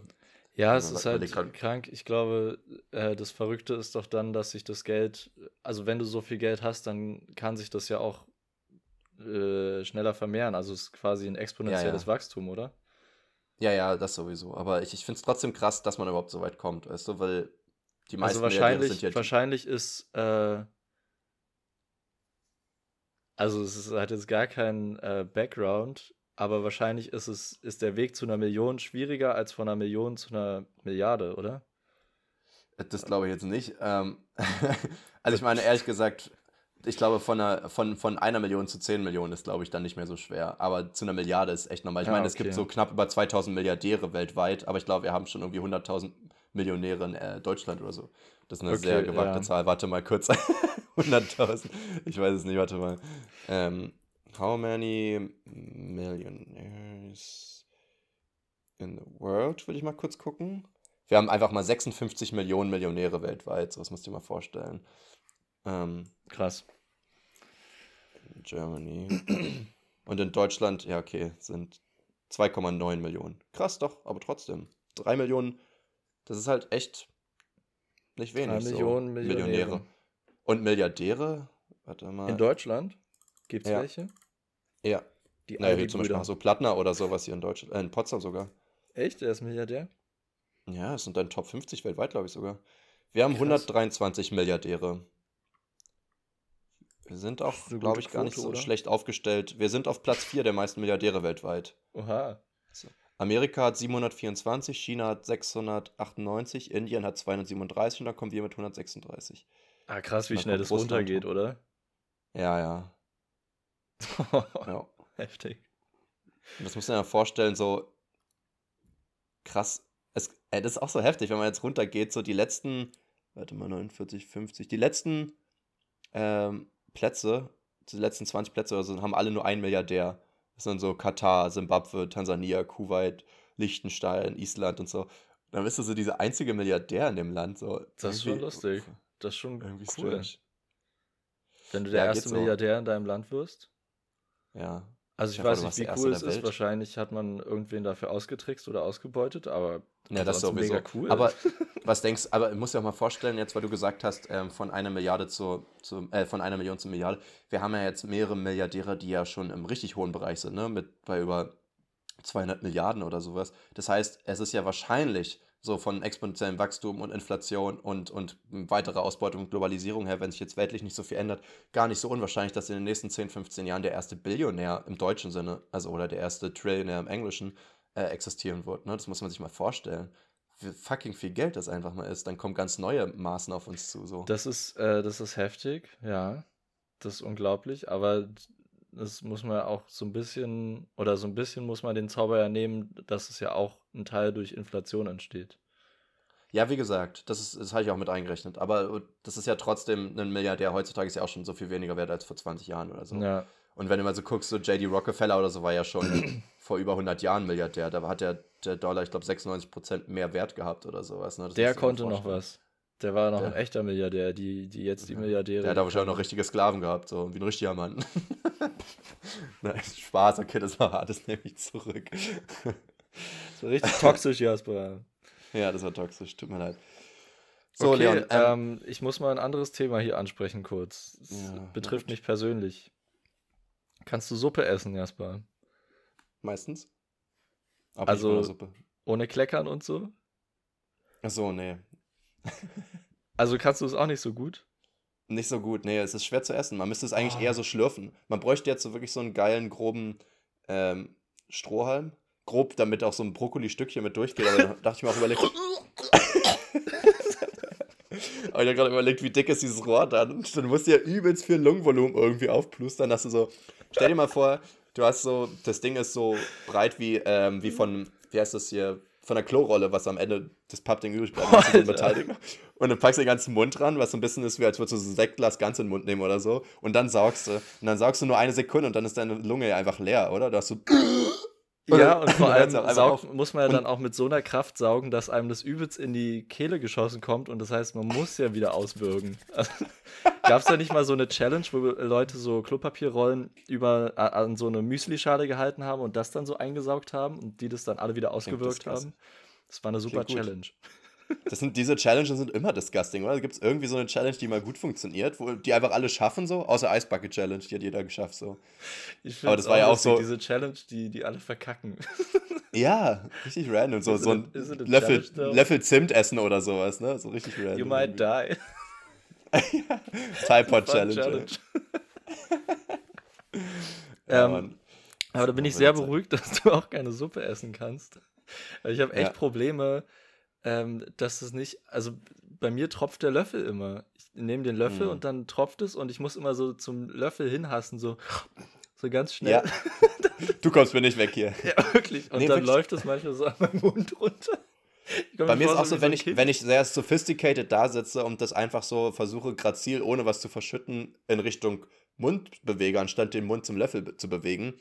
Ja, Ja, es ist halt krank. Ich glaube, äh, das Verrückte ist doch dann, dass sich das Geld, also wenn du so viel Geld hast, dann kann sich das ja auch äh, schneller vermehren. Also es ist quasi ein exponentielles ja. Wachstum, oder? Ja, ja, das sowieso. Aber ich, ich finde es trotzdem krass, dass man überhaupt so weit kommt, weißt du, weil die meisten Also wahrscheinlich, sind ja wahrscheinlich ist, äh, also es ist, hat jetzt gar keinen äh, Background, aber wahrscheinlich ist es, ist der Weg zu einer Million schwieriger als von einer Million zu einer Milliarde, oder? Das glaube ich jetzt nicht. Ähm, also ich meine, ehrlich gesagt, ich glaube, von einer, von, von einer Million zu 10 Millionen ist, glaube ich, dann nicht mehr so schwer. Aber zu einer Milliarde ist echt normal. Ich Ah, meine, es gibt okay. so knapp über 2000 Milliardäre weltweit, aber ich glaube, wir haben schon irgendwie 100.000 Millionäre in äh, Deutschland oder so. Das ist eine Okay, sehr gewagte ja. Zahl. Warte mal kurz. 100.000. Ich weiß es nicht, warte mal. Ähm, how many millionaires in the world? Will ich mal kurz gucken. Wir haben einfach mal 56 Millionen Millionäre weltweit. So, das musst du dir mal vorstellen. Ähm, Krass. in Germany. Und in Deutschland, ja, okay, sind 2,9 Millionen. Krass doch, aber trotzdem. 3 Millionen, das ist halt echt nicht wenig. Drei Millionen Millionäre. Und Milliardäre? Warte mal. In Deutschland gibt es Ja. welche? Ja. Die Naja, hier zum Beispiel so Plattner oder sowas hier in Deutschland, äh, in Potsdam sogar. Echt? Der ist Milliardär? Ja, es sind dann Top 50 weltweit, glaube ich sogar. Wir haben Krass. 123 Milliardäre. Wir sind auch, Das glaube ich, gar nicht Quote, so oder? schlecht aufgestellt. Wir sind auf Platz 4 der meisten Milliardäre weltweit. Oha. Amerika hat 724, China hat 698, Indien hat 237 und dann kommen wir mit 136. Ah, krass, wie schnell das runtergeht, oder? Ja, ja. ja. Heftig. Und das muss man ja vorstellen, so krass. Es, ey, das ist auch so heftig, wenn man jetzt runtergeht, so die letzten, warte mal, 49, 50, die letzten ähm, Plätze, die letzten 20 Plätze oder so, haben alle nur einen Milliardär. Das sind so Katar, Simbabwe, Tansania, Kuwait, Liechtenstein, Island und so. Dann bist du so dieser einzige Milliardär in dem Land. So. Das ist schon lustig. Das ist schon Irgendwie cool. strange. Wenn du der Ja, erste so. Milliardär in deinem Land wirst. Ja. Also ich vor, weiß nicht, wie cool es ist. Wahrscheinlich hat man irgendwen dafür ausgetrickst oder ausgebeutet, aber Ja, das ansonsten sowieso. mega cool. Aber was denkst aber du musst dir auch mal vorstellen, jetzt, weil du gesagt hast, ähm, von einer Milliarde zu, zu äh, von einer Million zu Milliarde, wir haben ja jetzt mehrere Milliardäre, die ja schon im richtig hohen Bereich sind, ne? Mit bei über 200 Milliarden oder sowas. Das heißt, es ist ja wahrscheinlich so von exponentiellem Wachstum und Inflation und, und weitere Ausbeutung und Globalisierung her, wenn sich jetzt weltlich nicht so viel ändert, gar nicht so unwahrscheinlich, dass in den nächsten 10, 15 Jahren der erste Billionär im deutschen Sinne, also oder der erste Trillionär im englischen, äh, existieren wird. Ne? Das muss man sich mal vorstellen. Wie fucking viel Geld das einfach mal ist. Dann kommen ganz neue Maßen auf uns zu. So. Das ist, äh, das ist heftig, ja. Das ist unglaublich, aber das muss man auch so ein bisschen, oder so ein bisschen muss man den Zauber ja nehmen, dass es ja auch ein Teil durch Inflation entsteht. Ja, wie gesagt, das, ist, das habe ich auch mit eingerechnet. Aber das ist ja trotzdem ein Milliardär heutzutage ist ja auch schon so viel weniger wert als vor 20 Jahren oder so. Ja, Und wenn du mal so guckst, so J.D. Rockefeller oder so war ja schon vor über 100 Jahren Milliardär. Da hat der, der Dollar, ich glaube, 96% mehr Wert gehabt oder sowas. Ne? Der konnte noch was. Der war noch Der- ein echter Milliardär, die, die jetzt die Milliardäre. Der hat aber wahrscheinlich noch richtige Sklaven gehabt, so wie ein richtiger Mann. Nein, Spaß, okay, das war hart, das nehme ich zurück. So richtig toxisch, Jasper. ja, das war toxisch, tut mir leid. So, okay, Leon, ähm, ähm, ich muss mal ein anderes Thema hier ansprechen kurz. Ja, betrifft gut. mich persönlich. Kannst du Suppe essen, Jasper? meistens. Aber Also-. Ohne Kleckern und so? Achso, nee. Also kannst du es auch nicht so gut? Nicht so gut, nee, es ist schwer zu essen. Man müsste es eigentlich Ah. eher so schlürfen. Man bräuchte jetzt so wirklich so einen geilen, groben ähm, Strohhalm, grob, damit auch so ein Brokkoli-Stückchen mit durchgeht. Aber dann dachte ich mir auch überlegt. Aber ich habe gerade überlegt, wie dick ist dieses Rohr dann. Dann musst du ja übelst viel Lungenvolumen irgendwie aufplustern, dass du so. Stell dir mal vor, du hast so, das Ding ist so breit wie, ähm, wie von, wie heißt das hier, von der Klorolle, was am Ende des Pappding übrig bleibt. Oh, Metallding. Und dann packst du den ganzen Mund dran, was so ein bisschen ist, wie als würdest du so ein Sektglas ganz in den Mund nehmen oder so. Und dann saugst du. Und dann saugst du nur eine Sekunde und dann ist deine Lunge ja einfach leer, oder? Da hast du. Ja, und vor allem saugt, muss man ja dann auch mit so einer Kraft saugen, dass einem das übelst in die Kehle geschossen kommt und das heißt, man muss ja wieder ausbürgen. Also, Gab es da nicht mal so eine Challenge, wo Leute so Klopapierrollen über, an so eine Müslischale gehalten haben und das dann so eingesaugt haben und die das dann alle wieder ausgewirkt das haben? Das war eine super Challenge. Das sind, diese Challenges sind immer disgusting, oder? Gibt es irgendwie so eine Challenge, die mal gut funktioniert, wo die einfach alle schaffen so? Außer Eisbucket Challenge, die hat jeder geschafft so. Aber das war ja auch so. Diese Challenge, die, die alle verkacken. Ja, richtig random. So, so ein Löffel, Löffel Zimt essen oder sowas, ne? So richtig random. You might die. Tide Pod Challenge. Challenge. ja, ähm, aber da bin ich sehr beruhigt, dass du auch keine Suppe essen kannst. Ich habe echt ja. Probleme, ähm, dass es nicht, also bei mir tropft der Löffel immer. Ich nehme den Löffel mhm. und dann tropft es und ich muss immer so zum Löffel hinhassen, so, so ganz schnell. Ja. Du kommst mir nicht weg hier. Ja, wirklich. Und nee, dann wirklich. läuft es manchmal so an meinem Mund runter. Bei mir ist auch so, wenn ich, wenn ich sehr sophisticated da sitze und das einfach so versuche, grazil, ohne was zu verschütten, in Richtung Mund bewege, anstatt den Mund zum Löffel zu bewegen,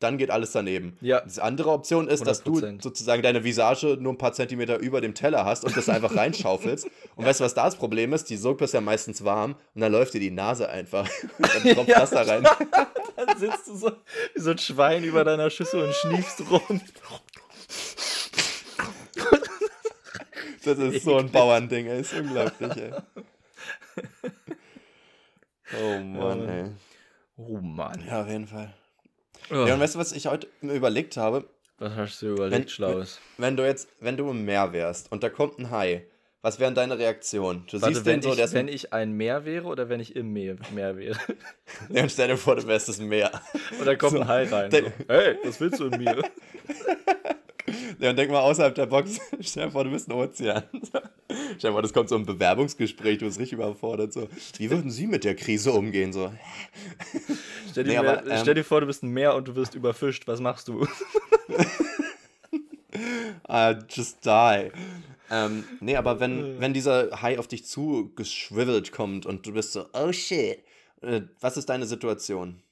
dann geht alles daneben. Ja. Die andere Option ist, 100%. dass du sozusagen deine Visage nur ein paar Zentimeter über dem Teller hast und das einfach reinschaufelst. und weißt du, was da das Problem ist? Die Suppe ist ja meistens warm und dann läuft dir die Nase einfach. und dann tropft ja, Wasser rein. dann sitzt du so wie so ein Schwein über deiner Schüssel und schniefst rum. Das ist so ein Bauernding, ey. Ist unglaublich, ey. Oh Mann, ey. Oh Mann. Ja, auf jeden Fall. Oh. Ja, und weißt du, was ich heute mir überlegt habe? Was hast du überlegt, wenn, Schlaues? Wenn du jetzt, wenn du im Meer wärst und da kommt ein Hai, was wären deine Reaktionen? Du Warte, siehst wenn, den so, ich, wenn ich ein Meer wäre oder wenn ich im Meer, Meer wäre? ja, und stell dir vor, du wärst das Meer. Und da kommt so, ein Hai rein. So. Hey, was willst du in mir? Ja, und denk mal außerhalb der Box, stell dir vor, du bist ein Ozean. Stell dir vor, das kommt so ein Bewerbungsgespräch, du bist richtig überfordert. So. Wie würden Sie mit der Krise umgehen? So. Stell, dir nee, aber, ähm, stell dir vor, du bist ein Meer und du wirst überfischt. Was machst du? uh, just die. Ähm, nee, aber wenn, wenn dieser Hai auf dich zugeschwivelt kommt und du bist so, oh shit, äh, was ist deine Situation?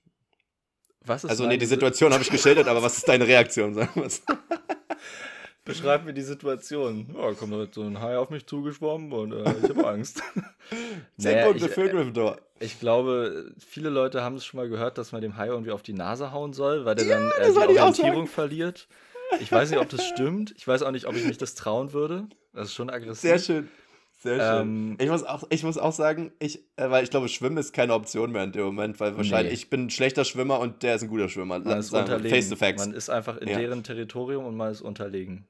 Was ist also, nee, die Situation habe ich geschildert, aber was ist deine Reaktion, sagen wir es? Beschreib mir die Situation. Ja, kommt halt so ein Hai auf mich zugeschwommen und äh, ich habe Angst. Zehn naja, Punkte für Gryffindor. Ich glaube, viele Leute haben es schon mal gehört, dass man dem Hai irgendwie auf die Nase hauen soll, weil der ja, dann äh, die Orientierung verliert. Ich weiß nicht, ob das stimmt. Ich weiß auch nicht, ob ich mich das trauen würde. Das ist schon aggressiv. Sehr schön. Sehr schön. Ähm, ich, muss auch, ich muss auch sagen, ich, äh, weil ich glaube, Schwimmen ist keine Option mehr in dem Moment, weil wahrscheinlich nee. ich bin ein schlechter Schwimmer und der ist ein guter Schwimmer. Man ist unterlegen. Face the facts. Man ist einfach in ja. deren Territorium und man ist unterlegen.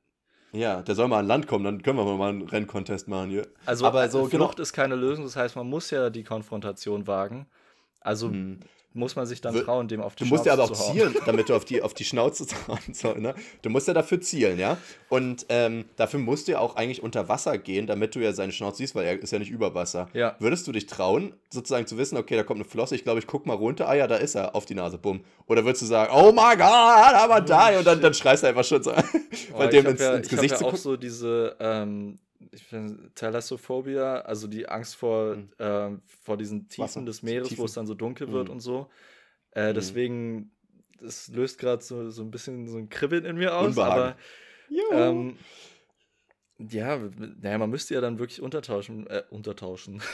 Ja, der soll mal an Land kommen, dann können wir mal einen Renncontest machen hier. Also, Aber so, Flucht genau. ist keine Lösung, das heißt, man muss ja die Konfrontation wagen. Also hm muss man sich dann trauen, dem auf die du Schnauze zu Du musst ja aber auch zielen, damit du auf die, auf die Schnauze trauen sollst. Ne? Du musst ja dafür zielen, ja. Und ähm, dafür musst du ja auch eigentlich unter Wasser gehen, damit du ja seine Schnauze siehst, weil er ist ja nicht über Wasser. Ja. Würdest du dich trauen, sozusagen zu wissen, okay, da kommt eine Flosse, ich glaube, ich guck mal runter, ah ja, da ist er, auf die Nase, bumm. Oder würdest du sagen, oh my god, aber oh, da, und dann, dann schreist du einfach schon so, oh, bei dem ins, ja, ins Gesicht ich ja auch so diese, ähm, ich finde Thalassophobia, also die Angst vor, mhm. äh, vor diesen Tiefen Wasser. des Meeres, Tiefen. wo es dann so dunkel wird mhm. und so. Äh, mhm. Deswegen, das löst gerade so, so ein bisschen so ein Kribbeln in mir aus. Unbehagen. Aber ähm, ja, naja, man müsste ja dann wirklich untertauschen, äh, untertauschen.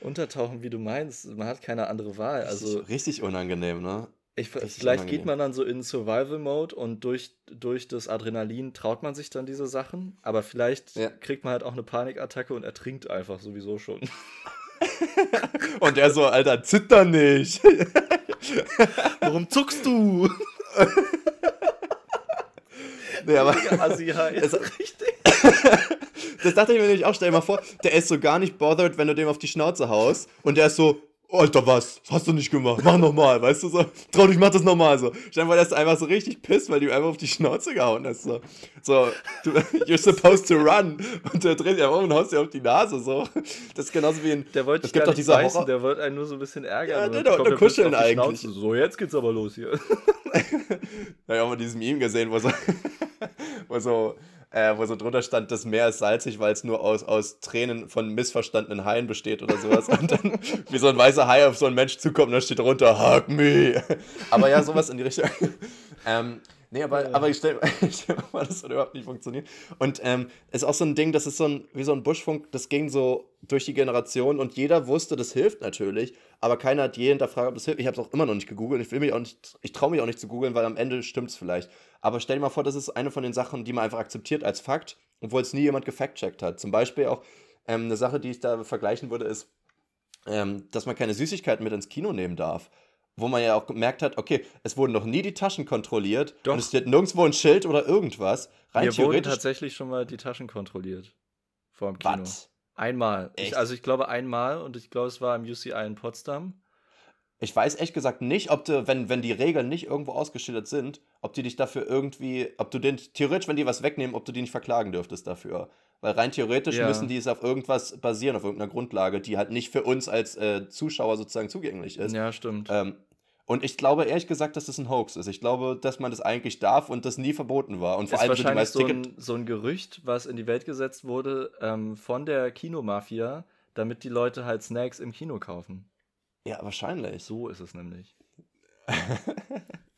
Untertauchen, wie du meinst. Man hat keine andere Wahl. Also, richtig, richtig unangenehm, ne? Ich, vielleicht geht man dann so in Survival-Mode und durch, durch das Adrenalin traut man sich dann diese Sachen, aber vielleicht ja. kriegt man halt auch eine Panikattacke und ertrinkt einfach sowieso schon. und er so, Alter, zitter nicht. Warum zuckst du? nee, aber. Assi das, richtig. das dachte ich mir nämlich auch, stell dir mal vor, der ist so gar nicht bothered, wenn du dem auf die Schnauze haust und der ist so, Alter, was? Das hast du nicht gemacht. Mach nochmal, weißt du so? Trau dich, mach das nochmal so. Vor, dass du einfach so richtig pisst, weil du einfach auf die Schnauze gehauen hast. So, so du, you're supposed to run. Und der dreht sich einfach um und haust dir auf die Nase. So. Das ist genauso wie ein. Der wollte gibt doch diese beißen, Horror- der wollte einen nur so ein bisschen ärgern. Ja, der- er plötzlich kuscheln eigentlich. Schnauze. So, jetzt geht's aber los hier. Da habe ich auch mal diesen Meme gesehen, wo so, wo so, äh, wo so drunter stand, das Meer ist salzig, weil es nur aus, aus Tränen von missverstandenen Haien besteht oder sowas. Und dann wie so ein weißer Hai auf so einen Mensch zukommt und da steht drunter, hug me. Aber ja, sowas in die Richtung. Ähm, nee, aber, aber ich stelle stell mir vor, das würde überhaupt nicht funktionieren. Und ähm, ist auch so ein Ding, das ist so ein, wie so ein Buschfunk, das ging so durch die Generation und jeder wusste, das hilft natürlich, aber keiner hat je hinterfragt, ob das hilft. Ich habe es auch immer noch nicht gegoogelt. Ich will mich auch nicht, ich traue mich auch nicht zu googeln, weil am Ende stimmt es vielleicht. Aber stell dir mal vor, das ist eine von den Sachen, die man einfach akzeptiert als Fakt, obwohl es nie jemand gefact-checkt hat. Zum Beispiel auch ähm, eine Sache, die ich da vergleichen würde, ist, ähm, dass man keine Süßigkeiten mit ins Kino nehmen darf. Wo man ja auch gemerkt hat, okay, es wurden noch nie die Taschen kontrolliert Doch. und es steht nirgendwo ein Schild oder irgendwas. Rein Mir wurden theoretisch. tatsächlich schon mal die Taschen kontrolliert. Vor dem Kino. Was? Einmal. Ich, also ich glaube einmal und ich glaube, es war im UCI in Potsdam. Ich weiß ehrlich gesagt nicht, ob du, wenn, wenn die Regeln nicht irgendwo ausgeschildert sind, ob die dich dafür irgendwie, ob du den, theoretisch, wenn die was wegnehmen, ob du die nicht verklagen dürftest dafür. Weil rein theoretisch Ja. müssen die es auf irgendwas basieren, auf irgendeiner Grundlage, die halt nicht für uns als äh, Zuschauer sozusagen zugänglich ist. Ja, stimmt. Ähm, und ich glaube ehrlich gesagt, dass das ein Hoax ist. Ich glaube, dass man das eigentlich darf und das nie verboten war. Und vor ist allem wahrscheinlich so ein, so ein Gerücht, was in die Welt gesetzt wurde ähm, von der Kinomafia, damit die Leute halt Snacks im Kino kaufen. Ja, wahrscheinlich. So ist es nämlich.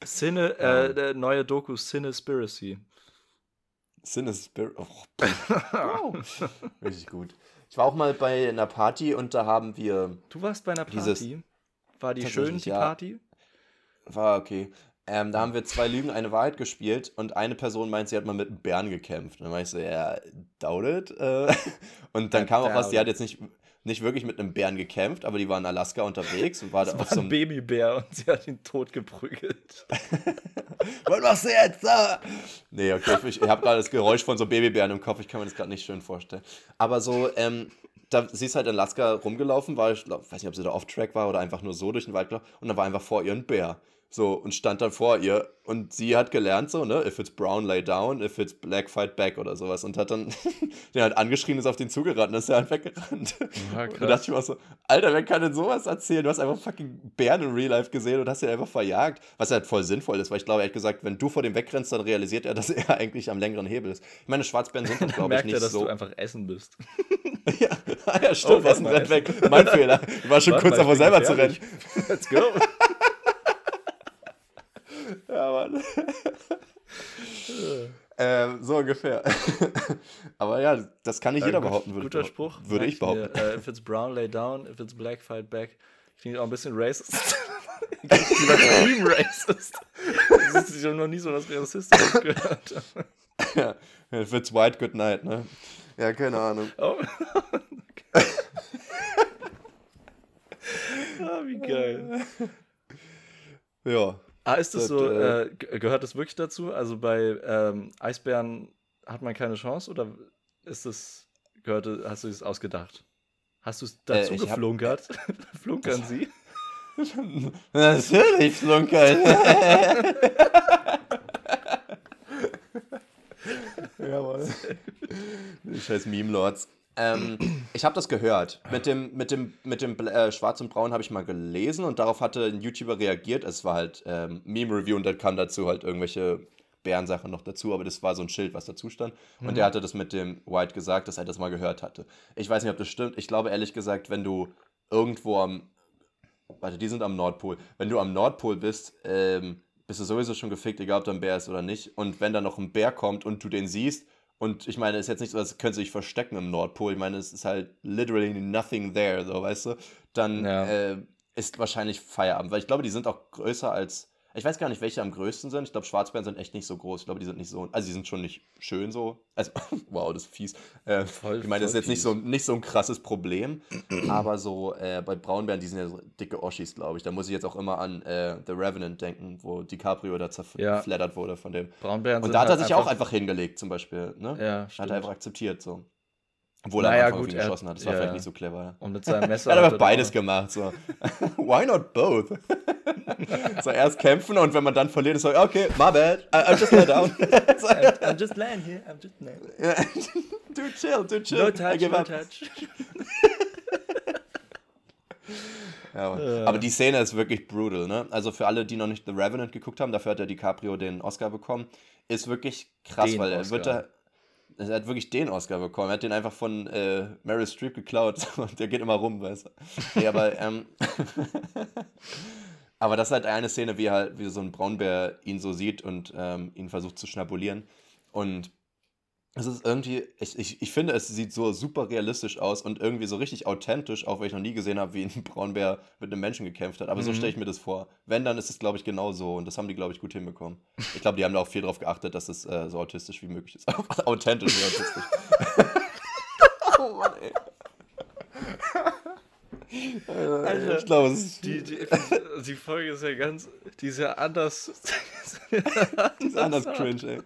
Cine, äh, der neue Doku Cinespiracy. Sinister. Oh, wow. Richtig gut. Ich war auch mal bei einer Party und da haben wir. Du warst bei einer Party. War die schön, die ja. Party? War okay. Ähm, da haben wir zwei Lügen, eine Wahrheit gespielt und eine Person meint, sie hat mal mit einem Bären gekämpft. Und dann war ich so, ja, doubt it. Äh. Und dann kam auch was, die hat jetzt nicht, nicht wirklich mit einem Bären gekämpft, aber die war in Alaska unterwegs und war da Das auf war so ein einem. Babybär und sie hat ihn tot geprügelt. Was machst du jetzt? Ah! Nee, okay, ich, ich habe gerade das Geräusch von so Babybären im Kopf, ich kann mir das gerade nicht schön vorstellen. Aber so, ähm, da, sie ist halt in Alaska rumgelaufen, war, ich glaub, weiß nicht, ob sie da off-track war oder einfach nur so durch den Wald gelaufen und da war einfach vor ihr ein Bär. So, und stand dann vor ihr und sie hat gelernt so, ne, if it's brown, lay down, if it's black, fight back oder sowas und hat dann den halt angeschrien, ist auf den zugerannt und ist er halt weggerannt. Ja, Und da dachte ich mir auch so, Alter, wer kann denn sowas erzählen? Du hast einfach fucking Bären in Real Life gesehen und hast ihn einfach verjagt. Was halt voll sinnvoll ist, weil ich glaube, ehrlich gesagt, wenn du vor dem wegrennst, dann realisiert er, dass er eigentlich am längeren Hebel ist. Ich meine, Schwarzbären sind Dann glaube ich, nicht er, dass so. du einfach essen bist. ja, ah, ja, stimmt, Oh, was ein mal. weg. Mein Fehler. Ich war schon Warte kurz davor, selber zu rennen. Let's go. Ja, Mann. ähm, so ungefähr. Aber ja, das kann nicht jeder gut- behaupten, würde Guter ich, Spruch. würde ich behaupten. Mir, äh, if it's brown, lay down. If it's black, fight back. Klingt auch ein bisschen racist. Übertrieben racist. Das ist ich habe noch nie so was Rassistisches gehört. Ja, if it's white, good night, ne? Ja, keine Ahnung. Oh. ah, wie geil. Ja. Ah, ist das Das, so, äh, äh, ge- gehört das wirklich dazu? Also bei ähm, Eisbären hat man keine Chance oder ist das, gehört, hast du es ausgedacht? Hast du es dazu Äh, ich hab- geflunkert? Flunkern sie? Natürlich, Flunkern. Jawohl. Die scheiß Meme-Lords. Ähm, ich habe das gehört. Mit dem, mit dem, mit dem äh, Schwarz und Braun habe ich mal gelesen und darauf hatte ein YouTuber reagiert. Es war halt ähm, Meme-Review und dann kam dazu halt irgendwelche Bärensachen noch dazu, aber das war so ein Schild, was dazu stand. Und der hatte das mit dem White gesagt, dass er das mal gehört hatte. Ich weiß nicht, ob das stimmt. Ich glaube ehrlich gesagt, wenn du irgendwo am Warte, die sind am Nordpol. Wenn du am Nordpol bist, ähm, bist du sowieso schon gefickt, egal ob da ein Bär ist oder nicht. Und wenn da noch ein Bär kommt und du den siehst, und ich meine, es ist jetzt nicht so, als könnte sich verstecken im Nordpol. Ich meine, es ist halt literally nothing there, so, weißt du? Dann Ja. äh, ist wahrscheinlich Feierabend. Weil ich glaube, die sind auch größer als. Ich weiß gar nicht, welche am größten sind. Ich glaube, Schwarzbären sind echt nicht so groß. Ich glaube, die sind nicht so. Also, die sind schon nicht schön so. Also, wow, das ist fies. Äh, Voll- ich meine, das ist jetzt nicht so, nicht so ein krasses Problem. aber so äh, bei Braunbären, die sind ja so dicke Oschis, glaube ich. Da muss ich jetzt auch immer an äh, The Revenant denken, wo DiCaprio da Ja. zerfleddert wurde von dem. Braunbären Und da hat er halt sich auch einfach hingelegt, zum Beispiel. Ne? Ja, Hat stimmt. er einfach akzeptiert, so. Obwohl er Naja, am Anfang auf gut, ihn er- geschossen hat. Das war ja, vielleicht ja. nicht so clever. Ja. Und mit seinem Messer. Er hat einfach beides gemacht. So. Why not both? so erst kämpfen und wenn man dann verliert, ist so, okay, my bad. I, I'm just let down. so, I'm just laying here, I'm just laying. do chill, do chill. No touch, no up. touch. Ja. Äh. Aber die Szene ist wirklich brutal, ne? Also für alle, die noch nicht The Revenant geguckt haben, dafür hat der DiCaprio den Oscar bekommen, ist wirklich krass, Den weil er Oscar. wird da. Er hat wirklich den Oscar bekommen. Er hat den einfach von äh, Meryl Streep geklaut der geht immer rum, weißt du. Nee, aber, ähm, aber das ist halt eine Szene, wie halt, wie so ein Braunbär ihn so sieht und ähm, ihn versucht zu schnabulieren. Und es ist irgendwie, ich, ich, ich finde, es sieht so super realistisch aus und irgendwie so richtig authentisch, auch weil ich noch nie gesehen habe, wie ein Braunbär mit einem Menschen gekämpft hat. Aber so Mhm. stelle ich mir das vor. Wenn, dann ist es, glaube ich, genau so. Und das haben die, glaube ich, gut hinbekommen. Ich glaube, die haben da auch viel drauf geachtet, dass es äh, so autistisch wie möglich ist. authentisch wie autistisch. oh Mann, ey. Alter, ich glaube, es ist Die, die, die Folge ist ja ganz, die ist ja anders. die ist anders cringe, ey.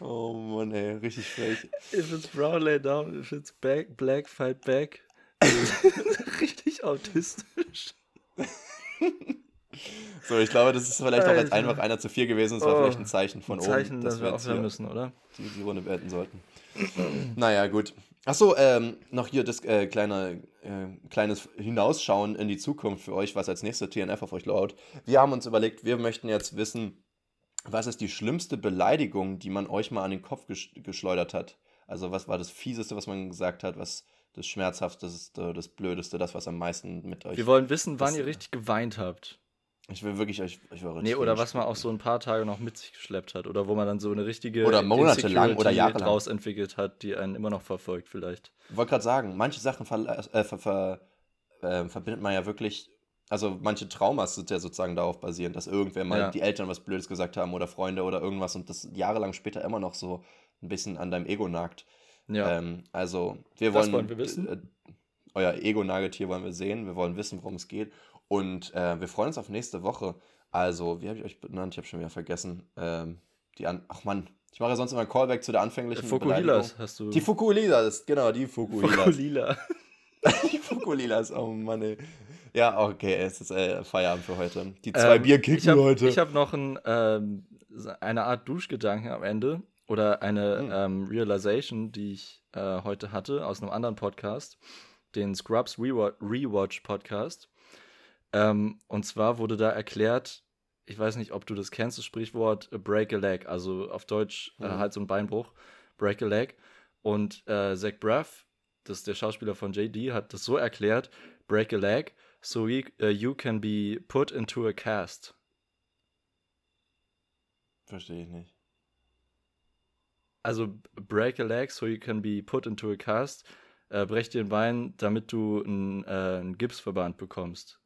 Oh Mann, ey, richtig frech. If it's brown, lay down. If it's back, black, fight back. Richtig autistisch. So, ich glaube, das ist vielleicht auch jetzt Alter. einfach einer zu viel gewesen. Das war Oh, vielleicht ein Zeichen von Ein Zeichen, oben, dass wir jetzt aufhören müssen, oder? die, die Runde beenden sollten. naja, gut. Achso, ähm, noch hier das äh, kleine, äh, kleines Hinausschauen in die Zukunft für euch, was als nächste TNF auf euch lauert. Wir haben uns überlegt, wir möchten jetzt wissen, was ist die schlimmste Beleidigung, die man euch mal an den Kopf gesch geschleudert hat? Also, was war das Fieseste, was man gesagt hat, was das Schmerzhafteste, das Blödeste, das, was am meisten mit euch. Wir wollen wissen, wann Das- ihr richtig geweint habt. Ich will wirklich euch. Ich will Nee, oder was man auch so ein paar Tage noch mit sich geschleppt hat. Oder wo man dann so eine richtige Oder monatelang oder jahrelang. draus entwickelt hat, die einen immer noch verfolgt vielleicht. Ich wollte gerade sagen, manche Sachen ver äh, ver ver äh, verbindet man ja wirklich. Also manche Traumas sind ja sozusagen darauf basierend, dass irgendwer mal Ja. die Eltern was Blödes gesagt haben oder Freunde oder irgendwas und das jahrelang später immer noch so ein bisschen an deinem Ego nagt. Ja. Ähm, also wir Das wollen, wollen wir wissen. Äh, euer Ego-Nagetier wollen wir sehen, wir wollen wissen, worum es geht und äh, wir freuen uns auf nächste Woche. Also, wie habe ich euch benannt? Ich habe schon wieder vergessen. Ähm, die an Ach Mann, ich mache ja sonst immer ein Callback zu der anfänglichen Fokuhilas hast du. Die Fukuhilas, genau, die Fukuhilas. Fokulila. die Fukuhilas, oh Mann, ey. Ja, okay, es ist äh, Feierabend für heute. Die zwei Ähm, Bier ich kicken habe heute. hab noch ein, ähm, eine Art Duschgedanken am Ende oder eine Hm. ähm, Realization, die ich äh, heute hatte aus einem anderen Podcast, den Scrubs Rewa- Rewatch Podcast. Ähm, und zwar wurde da erklärt, ich weiß nicht, ob du das kennst, das Sprichwort äh, Break a Leg, also auf Deutsch äh, Mhm. halt so ein Beinbruch, Break a Leg. Und äh, Zach Braff, das ist der Schauspieler von JD, hat das so erklärt, Break a Leg, so you, uh, you can be put into a cast. Verstehe ich nicht. Also break a leg, so you can be put into a cast. Äh, brech dir ein Bein, damit du einen, äh, einen Gipsverband bekommst.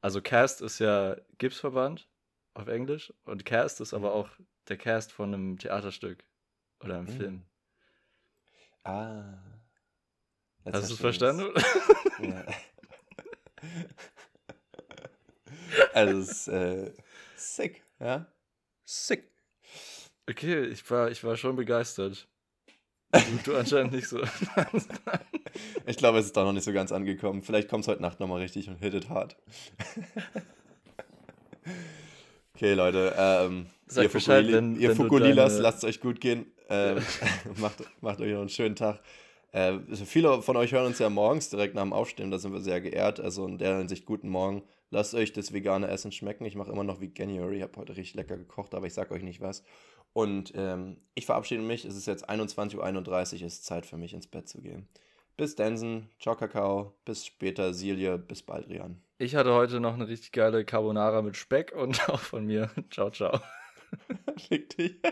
Also Cast ist ja Gipsverband auf Englisch und Cast ist aber auch der Cast von einem Theaterstück oder einem Mhm. Film. Ah. Hast du es verstanden? Ja. also, es ist äh, sick, ja? Sick. Okay, ich war, ich war schon begeistert. Du, anscheinend nicht so. Ich glaube, es ist doch noch nicht so ganz angekommen. Vielleicht kommt es heute Nacht nochmal richtig und hit it hard. okay, Leute. Ähm, Sag ihr Bescheid, Fukuli- wenn- ihr Fukulilas, deine- lasst es euch gut gehen. Ähm, macht, macht euch noch einen schönen Tag. Äh, viele von euch hören uns ja morgens direkt nach dem Aufstehen. Da sind wir sehr geehrt. Also in der Hinsicht guten Morgen. Lasst euch das vegane Essen schmecken. Ich mache immer noch Veganuary. Ich habe heute richtig lecker gekocht, aber ich sag euch nicht was. Und ähm, ich verabschiede mich. Es ist jetzt 21.31 Uhr. Es ist Zeit für mich ins Bett zu gehen. Bis Densen. Ciao, Kakao. Bis später, Silje. Bis bald, Rian. Ich hatte heute noch eine richtig geile Carbonara mit Speck und auch von mir. Ciao, ciao. Fick dich.